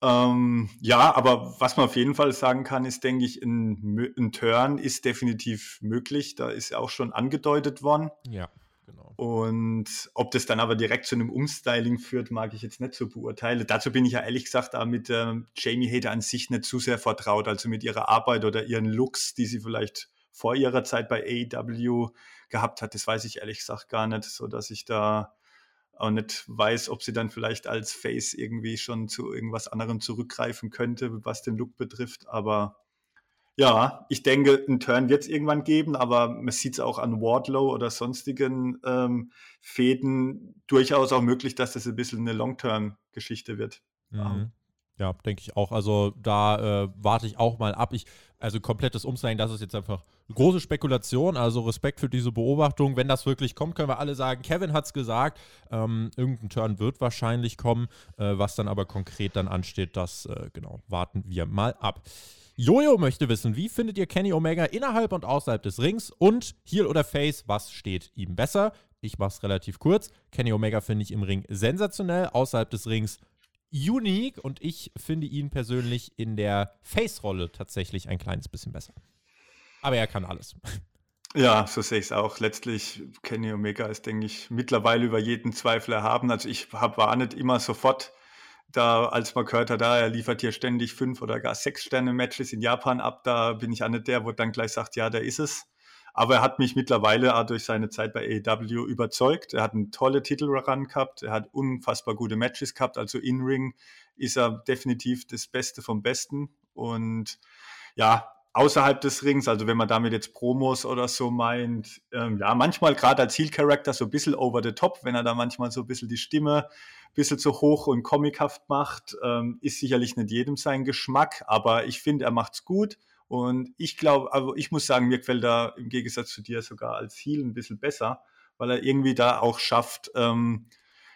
Ähm, ja, aber was man auf jeden Fall sagen kann, ist, denke ich, ein, ein Turn ist definitiv möglich. Da ist ja auch schon angedeutet worden. Ja. Genau. Und ob das dann aber direkt zu einem Umstyling führt, mag ich jetzt nicht so beurteilen. Dazu bin ich ja ehrlich gesagt auch mit ähm, Jamie Hader an sich nicht zu sehr vertraut, also mit ihrer Arbeit oder ihren Looks, die sie vielleicht vor ihrer Zeit bei AEW gehabt hat. Das weiß ich ehrlich gesagt gar nicht, so dass ich da auch nicht weiß, ob sie dann vielleicht als Face irgendwie schon zu irgendwas anderem zurückgreifen könnte, was den Look betrifft. Aber ja, ich denke, einen Turn wird es irgendwann geben, aber man sieht es auch an Wardlow oder sonstigen ähm, Fäden durchaus auch möglich, dass das ein bisschen eine Long-Term-Geschichte wird. Mhm. Ja, denke ich auch. Also da äh, warte ich auch mal ab. Ich, also komplettes Umsteigen, das ist jetzt einfach eine große Spekulation. Also Respekt für diese Beobachtung. Wenn das wirklich kommt, können wir alle sagen, Kevin hat es gesagt. Ähm, irgendein Turn wird wahrscheinlich kommen. Äh, was dann aber konkret dann ansteht, das äh, genau warten wir mal ab. Jojo möchte wissen, wie findet ihr Kenny Omega innerhalb und außerhalb des Rings und Heel oder Face, was steht ihm besser? Ich mache es relativ kurz. Kenny Omega finde ich im Ring sensationell, außerhalb des Rings unique und ich finde ihn persönlich in der Face-Rolle tatsächlich ein kleines bisschen besser. Aber er kann alles. Ja, so sehe ich es auch. Letztlich, Kenny Omega ist, denke ich, mittlerweile über jeden Zweifel erhaben. Also ich hab, war nicht immer sofort da, als man gehört hat, da, er liefert hier ständig fünf oder gar sechs Sterne-Matches in Japan ab, da bin ich auch nicht der, wo dann gleich sagt, ja, der ist es. Aber er hat mich mittlerweile auch durch seine Zeit bei AEW überzeugt. Er hat einen tolle Titelrun gehabt, er hat unfassbar gute Matches gehabt, also in-Ring ist er definitiv das Beste vom Besten. Und ja, außerhalb des Rings, also wenn man damit jetzt Promos oder so meint, ähm, ja, manchmal gerade als Heel-Character so ein bisschen over the top, wenn er da manchmal so ein bisschen die Stimme bisschen zu hoch und comichaft macht, ähm, ist sicherlich nicht jedem sein Geschmack, aber ich finde, er macht's gut. Und ich glaube, also ich muss sagen, mir gefällt er im Gegensatz zu dir sogar als Heel ein bisschen besser, weil er irgendwie da auch schafft, ähm,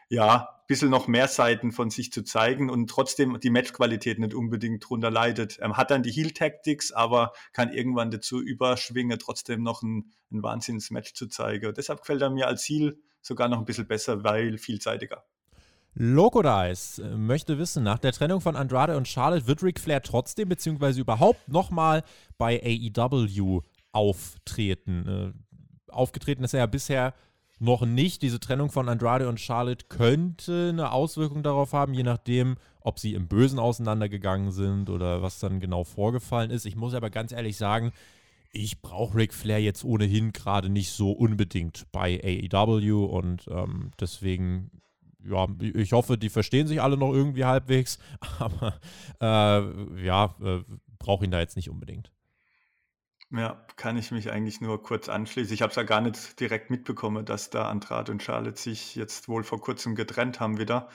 ja, ein bisschen noch mehr Seiten von sich zu zeigen und trotzdem die Matchqualität nicht unbedingt drunter leidet. Er hat dann die Heal-Tactics, aber kann irgendwann dazu überschwingen, trotzdem noch ein, ein Wahnsinns-Match zu zeigen. Deshalb gefällt er mir als Heal sogar noch ein bisschen besser, weil vielseitiger. Locodice äh, möchte wissen, nach der Trennung von Andrade und Charlotte wird Ric Flair trotzdem beziehungsweise überhaupt nochmal bei AEW auftreten. Äh, aufgetreten ist er ja bisher noch nicht. Diese Trennung von Andrade und Charlotte könnte eine Auswirkung darauf haben, je nachdem, ob sie im Bösen auseinandergegangen sind oder was dann genau vorgefallen ist. Ich muss aber ganz ehrlich sagen, ich brauche Ric Flair jetzt ohnehin gerade nicht so unbedingt bei AEW und ähm, deswegen ja, ich hoffe, die verstehen sich alle noch irgendwie halbwegs, aber äh, ja, äh, brauche ihn da jetzt nicht unbedingt. Ja, kann ich mich eigentlich nur kurz anschließen. Ich habe es ja gar nicht direkt mitbekommen, dass da Andrade und Charlotte sich jetzt wohl vor kurzem getrennt haben wieder.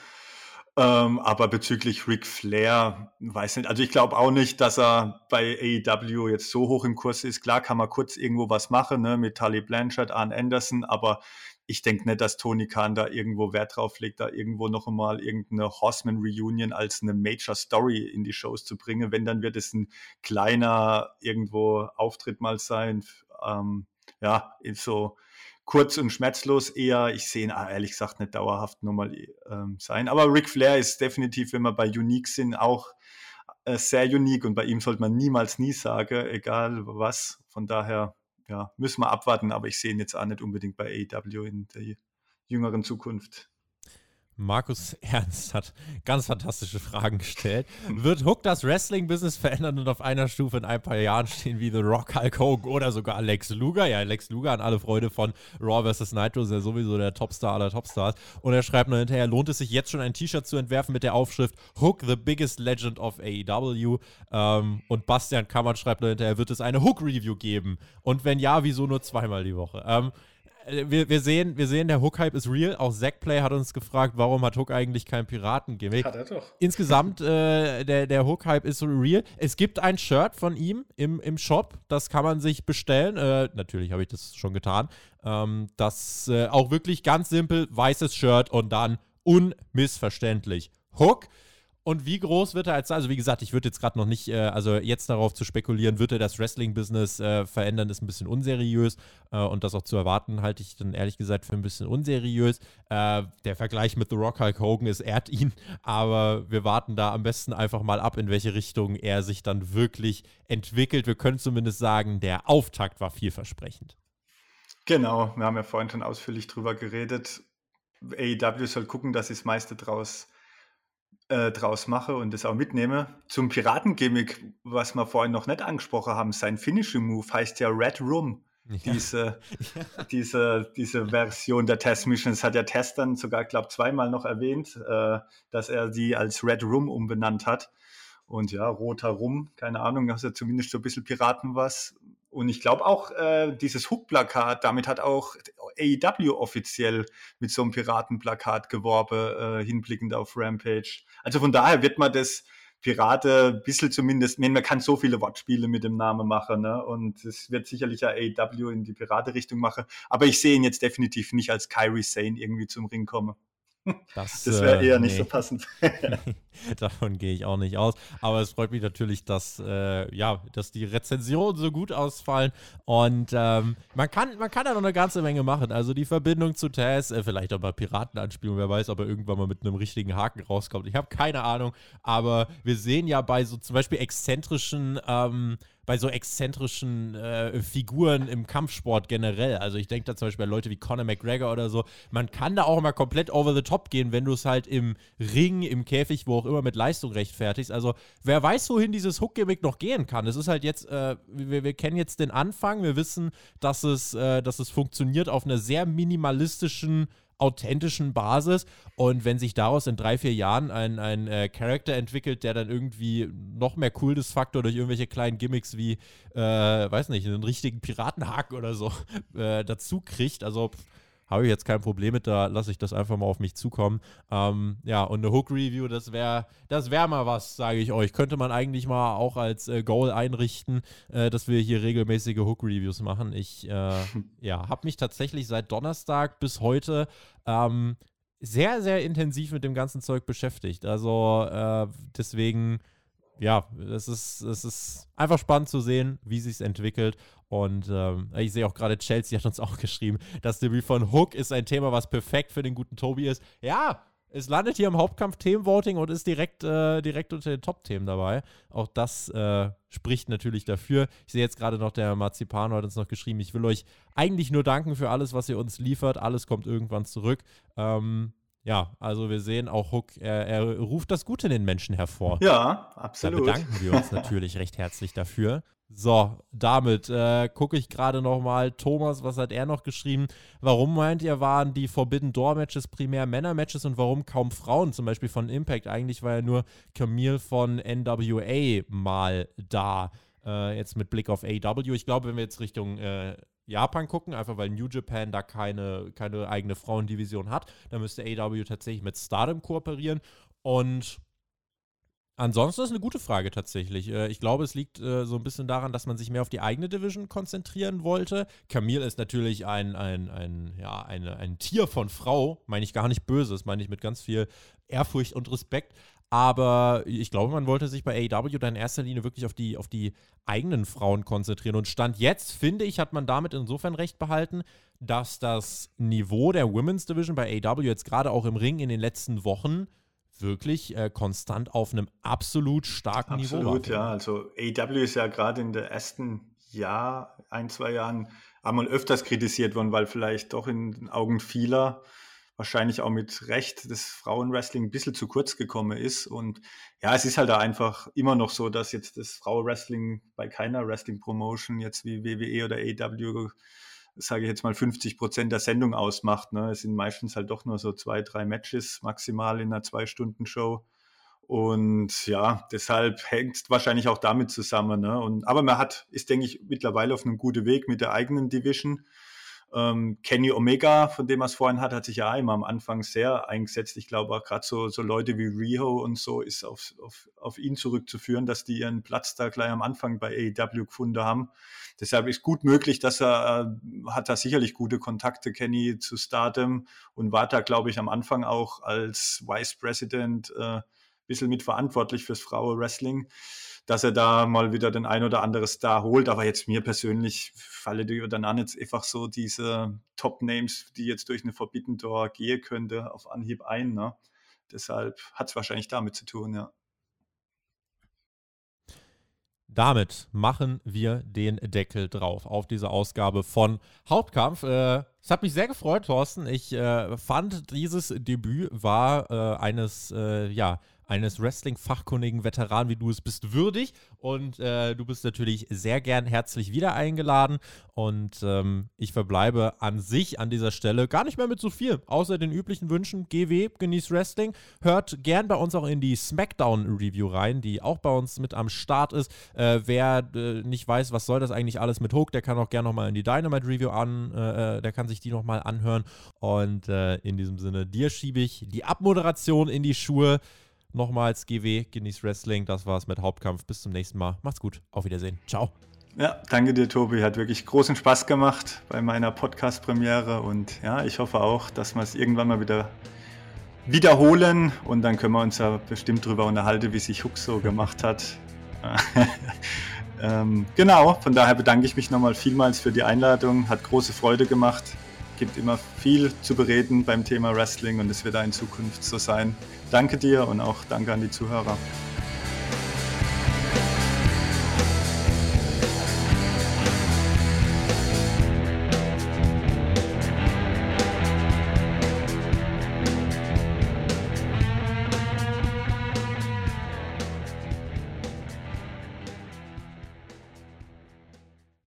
Ähm, aber bezüglich Ric Flair, weiß nicht, also ich glaube auch nicht, dass er bei AEW jetzt so hoch im Kurs ist. Klar kann man kurz irgendwo was machen, ne, mit Tully Blanchard, Arn Anderson, aber ich denke nicht, dass Tony Khan da irgendwo Wert drauf legt, da irgendwo noch einmal irgendeine Horseman Reunion als eine Major Story in die Shows zu bringen. Wenn, dann wird es ein kleiner irgendwo Auftritt mal sein. Ähm, ja, so kurz und schmerzlos eher. Ich sehe ihn ah, ehrlich gesagt nicht dauerhaft nochmal ähm, sein. Aber Ric Flair ist definitiv, wenn wir bei Unique sind, auch äh, sehr unique und bei ihm sollte man niemals nie sagen, egal was. Von daher ja, müssen wir abwarten, aber ich sehe ihn jetzt auch nicht unbedingt bei AEW in der jüngeren Zukunft. Markus Ernst hat ganz fantastische Fragen gestellt. Wird Hook das Wrestling-Business verändern und auf einer Stufe in ein paar Jahren stehen wie The Rock, Hulk Hogan oder sogar Alex Luger? Ja, Alex Luger an alle Freude von Raw vs. Nitro ist ja sowieso der Topstar aller Topstars. Und er schreibt noch hinterher, lohnt es sich jetzt schon ein T-Shirt zu entwerfen mit der Aufschrift Hook, the biggest legend of AEW? Ähm, und Bastian Kammert schreibt noch hinterher, wird es eine Hook-Review geben? Und wenn ja, wieso nur zweimal die Woche? Ähm, äh, wir, wir, sehen, wir sehen, der Hook-Hype ist real. Auch Zackplay hat uns gefragt, warum hat Hook eigentlich kein Piratengimmick? Hat er doch. Insgesamt, äh, der, der Hook-Hype ist real. Es gibt ein Shirt von ihm im, im Shop, das kann man sich bestellen. Äh, natürlich habe ich das schon getan. Ähm, das äh, auch wirklich ganz simpel, weißes Shirt und dann unmissverständlich Hook. Und wie groß wird er als, also wie gesagt, ich würde jetzt gerade noch nicht, äh, also jetzt darauf zu spekulieren, wird er das Wrestling-Business äh, verändern, ist ein bisschen unseriös. Äh, und das auch zu erwarten, halte ich dann ehrlich gesagt für ein bisschen unseriös. Äh, der Vergleich mit The Rock Hulk Hogan ist ehrt ihn, aber wir warten da am besten einfach mal ab, in welche Richtung er sich dann wirklich entwickelt. Wir können zumindest sagen, der Auftakt war vielversprechend. Genau, wir haben ja vorhin schon ausführlich drüber geredet. AEW soll gucken, dass sie das meiste draus, äh, draus mache und das auch mitnehme. Zum Piratengimmick, was wir vorhin noch nicht angesprochen haben, sein Finishing Move heißt ja Red Room. Ja. Diese, ja. diese, diese Version der Test Missions hat ja Test dann sogar, glaube zweimal noch erwähnt, äh, dass er sie als Red Room umbenannt hat. Und ja, roter Rum, keine Ahnung, also zumindest so ein bisschen Piraten was. Und ich glaube auch, äh, dieses Hook-Plakat, damit hat auch AEW offiziell mit so einem Piratenplakat geworben, äh, hinblickend auf Rampage. Also von daher wird man das Pirate ein bisschen zumindest, man kann so viele Wortspiele mit dem Namen machen, ne? Und es wird sicherlich ja AEW in die Pirate-Richtung machen. Aber ich sehe ihn jetzt definitiv nicht als Kyrie Sane irgendwie zum Ring kommen. Das, das wäre eher äh, nicht nee. so passend. Davon gehe ich auch nicht aus. Aber es freut mich natürlich, dass, äh, ja, dass die Rezensionen so gut ausfallen. Und ähm, man, kann, man kann da noch eine ganze Menge machen. Also die Verbindung zu Taz, äh, vielleicht auch mal Piratenanspielung, wer weiß, ob er irgendwann mal mit einem richtigen Haken rauskommt. Ich habe keine Ahnung. Aber wir sehen ja bei so zum Beispiel exzentrischen ähm, bei so exzentrischen äh, Figuren im Kampfsport generell. Also ich denke da zum Beispiel an Leute wie Conor McGregor oder so. Man kann da auch mal komplett over the top gehen, wenn du es halt im Ring, im Käfig, wo auch immer mit Leistung rechtfertigst. Also wer weiß, wohin dieses Hook-Gimmick noch gehen kann. Es ist halt jetzt, äh, wir, wir, kennen jetzt den Anfang, wir wissen, dass es, äh, dass es funktioniert auf einer sehr minimalistischen authentischen Basis. Und wenn sich daraus in drei, vier Jahren ein, ein äh, Charakter entwickelt, der dann irgendwie noch mehr Coolness-Faktor durch irgendwelche kleinen Gimmicks wie, äh, weiß nicht, einen richtigen Piratenhaken oder so äh, dazu kriegt, also pff, habe ich jetzt kein Problem mit, da lasse ich das einfach mal auf mich zukommen. Ähm, ja, und eine Hook-Review, das wäre das wär mal was, sage ich euch. Könnte man eigentlich mal auch als äh, Goal einrichten, äh, dass wir hier regelmäßige Hook-Reviews machen. Ich äh, ja, habe mich tatsächlich seit Donnerstag bis heute ähm, sehr, sehr intensiv mit dem ganzen Zeug beschäftigt. Also äh, deswegen ja, es ist, es ist einfach spannend zu sehen, wie sich entwickelt. Und ähm, ich sehe auch gerade, Chelsea hat uns auch geschrieben, das Debüt von Hook ist ein Thema, was perfekt für den guten Tobi ist. Ja, es landet hier im Hauptkampf Themenvoting und ist direkt, äh, direkt unter den Top-Themen dabei. Auch das äh, spricht natürlich dafür. Ich sehe jetzt gerade noch, der Marzipano hat uns noch geschrieben, ich will euch eigentlich nur danken für alles, was ihr uns liefert. Alles kommt irgendwann zurück. Ähm, ja, also wir sehen auch Hook, er, er, ruft das Gute in den Menschen hervor. Ja, absolut. Da bedanken wir uns natürlich recht herzlich dafür. So, damit äh, gucke ich gerade nochmal. Thomas, was hat er noch geschrieben? Warum meint ihr, waren die Forbidden Door Matches primär Männer-Matches und warum kaum Frauen? Zum Beispiel von Impact. Eigentlich war ja nur Camille von NWA mal da. Äh, jetzt mit Blick auf AW. Ich glaube, wenn wir jetzt Richtung äh, Japan gucken, einfach weil New Japan da keine, keine eigene Frauendivision hat. Da müsste AW tatsächlich mit Stardom kooperieren. Und ansonsten ist eine gute Frage tatsächlich. Äh, ich glaube, es liegt äh, so ein bisschen daran, dass man sich mehr auf die eigene Division konzentrieren wollte. Camille ist natürlich ein, ein, ein, ja, eine, ein Tier von Frau, meine ich gar nicht böse, das meine ich mit ganz viel Ehrfurcht und Respekt. Aber ich glaube, man wollte sich bei AEW dann in erster Linie wirklich auf die, auf die eigenen Frauen konzentrieren. Und Stand jetzt, finde ich, hat man damit insofern recht behalten, dass das Niveau der Women's Division bei AEW jetzt gerade auch im Ring in den letzten Wochen wirklich äh, konstant auf einem absolut starken absolut, Niveau war. Absolut, ja. Also AEW ist ja gerade in der ersten Jahr, ein, zwei Jahren, einmal öfters kritisiert worden, weil vielleicht doch in den Augen vieler wahrscheinlich auch mit Recht das Frauenwrestling ein bisschen zu kurz gekommen ist. Und ja, es ist halt da einfach immer noch so, dass jetzt das Frauenwrestling bei keiner Wrestling-Promotion jetzt wie WWE oder AW, sage ich jetzt mal, 50 Prozent der Sendung ausmacht. Ne? Es sind meistens halt doch nur so zwei, drei Matches maximal in einer Zwei-Stunden-Show. Und ja, deshalb hängt es wahrscheinlich auch damit zusammen. Ne? Und, aber man hat, ist, denke ich, mittlerweile auf einem guten Weg mit der eigenen Division. Ähm, Kenny Omega, von dem er es vorhin hat, hat sich ja immer am Anfang sehr eingesetzt. Ich glaube auch gerade so, so Leute wie Riho und so ist auf, auf, auf ihn zurückzuführen, dass die ihren Platz da gleich am Anfang bei AEW gefunden haben. Deshalb ist gut möglich, dass er, äh, hat da sicherlich gute Kontakte, Kenny, zu Stardom und war da, glaube ich, am Anfang auch als Vice President äh, bisschen mitverantwortlich fürs Frauen-Wrestling, dass er da mal wieder den ein oder andere Star holt. Aber jetzt mir persönlich falle dir dann an, jetzt einfach so diese Top-Names, die jetzt durch eine Forbidden Door gehen könnte, auf Anhieb ein. Ne? Deshalb hat es wahrscheinlich damit zu tun, ja. Damit machen wir den Deckel drauf auf diese Ausgabe von Hauptkampf. Äh, es hat mich sehr gefreut, Thorsten. Ich äh, fand, dieses Debüt war äh, eines, äh, ja, eines Wrestling-fachkundigen Veteranen, wie du es bist, würdig. Und äh, du bist natürlich sehr gern herzlich wieder eingeladen. Und ähm, ich verbleibe an sich an dieser Stelle gar nicht mehr mit so viel, außer den üblichen Wünschen. GW, genießt Wrestling. Hört gern bei uns auch in die SmackDown-Review rein, die auch bei uns mit am Start ist. Äh, wer äh, nicht weiß, was soll das eigentlich alles mit Hook, der kann auch gerne nochmal in die Dynamite-Review an, äh, äh, der kann sich die nochmal anhören. Und äh, in diesem Sinne, dir schiebe ich die Abmoderation in die Schuhe. Nochmals GW, genießt Wrestling. Das war's mit Hauptkampf. Bis zum nächsten Mal. Macht's gut. Auf Wiedersehen. Ciao. Ja, danke dir, Tobi. Hat wirklich großen Spaß gemacht bei meiner Podcast-Premiere. Und ja, ich hoffe auch, dass wir es irgendwann mal wieder wiederholen. Und dann können wir uns ja bestimmt darüber unterhalten, wie sich Hook so gemacht hat. ähm, genau, von daher bedanke ich mich nochmal vielmals für die Einladung. Hat große Freude gemacht gibt immer viel zu bereden beim Thema Wrestling und es wird da in Zukunft so sein. Danke dir und auch danke an die Zuhörer.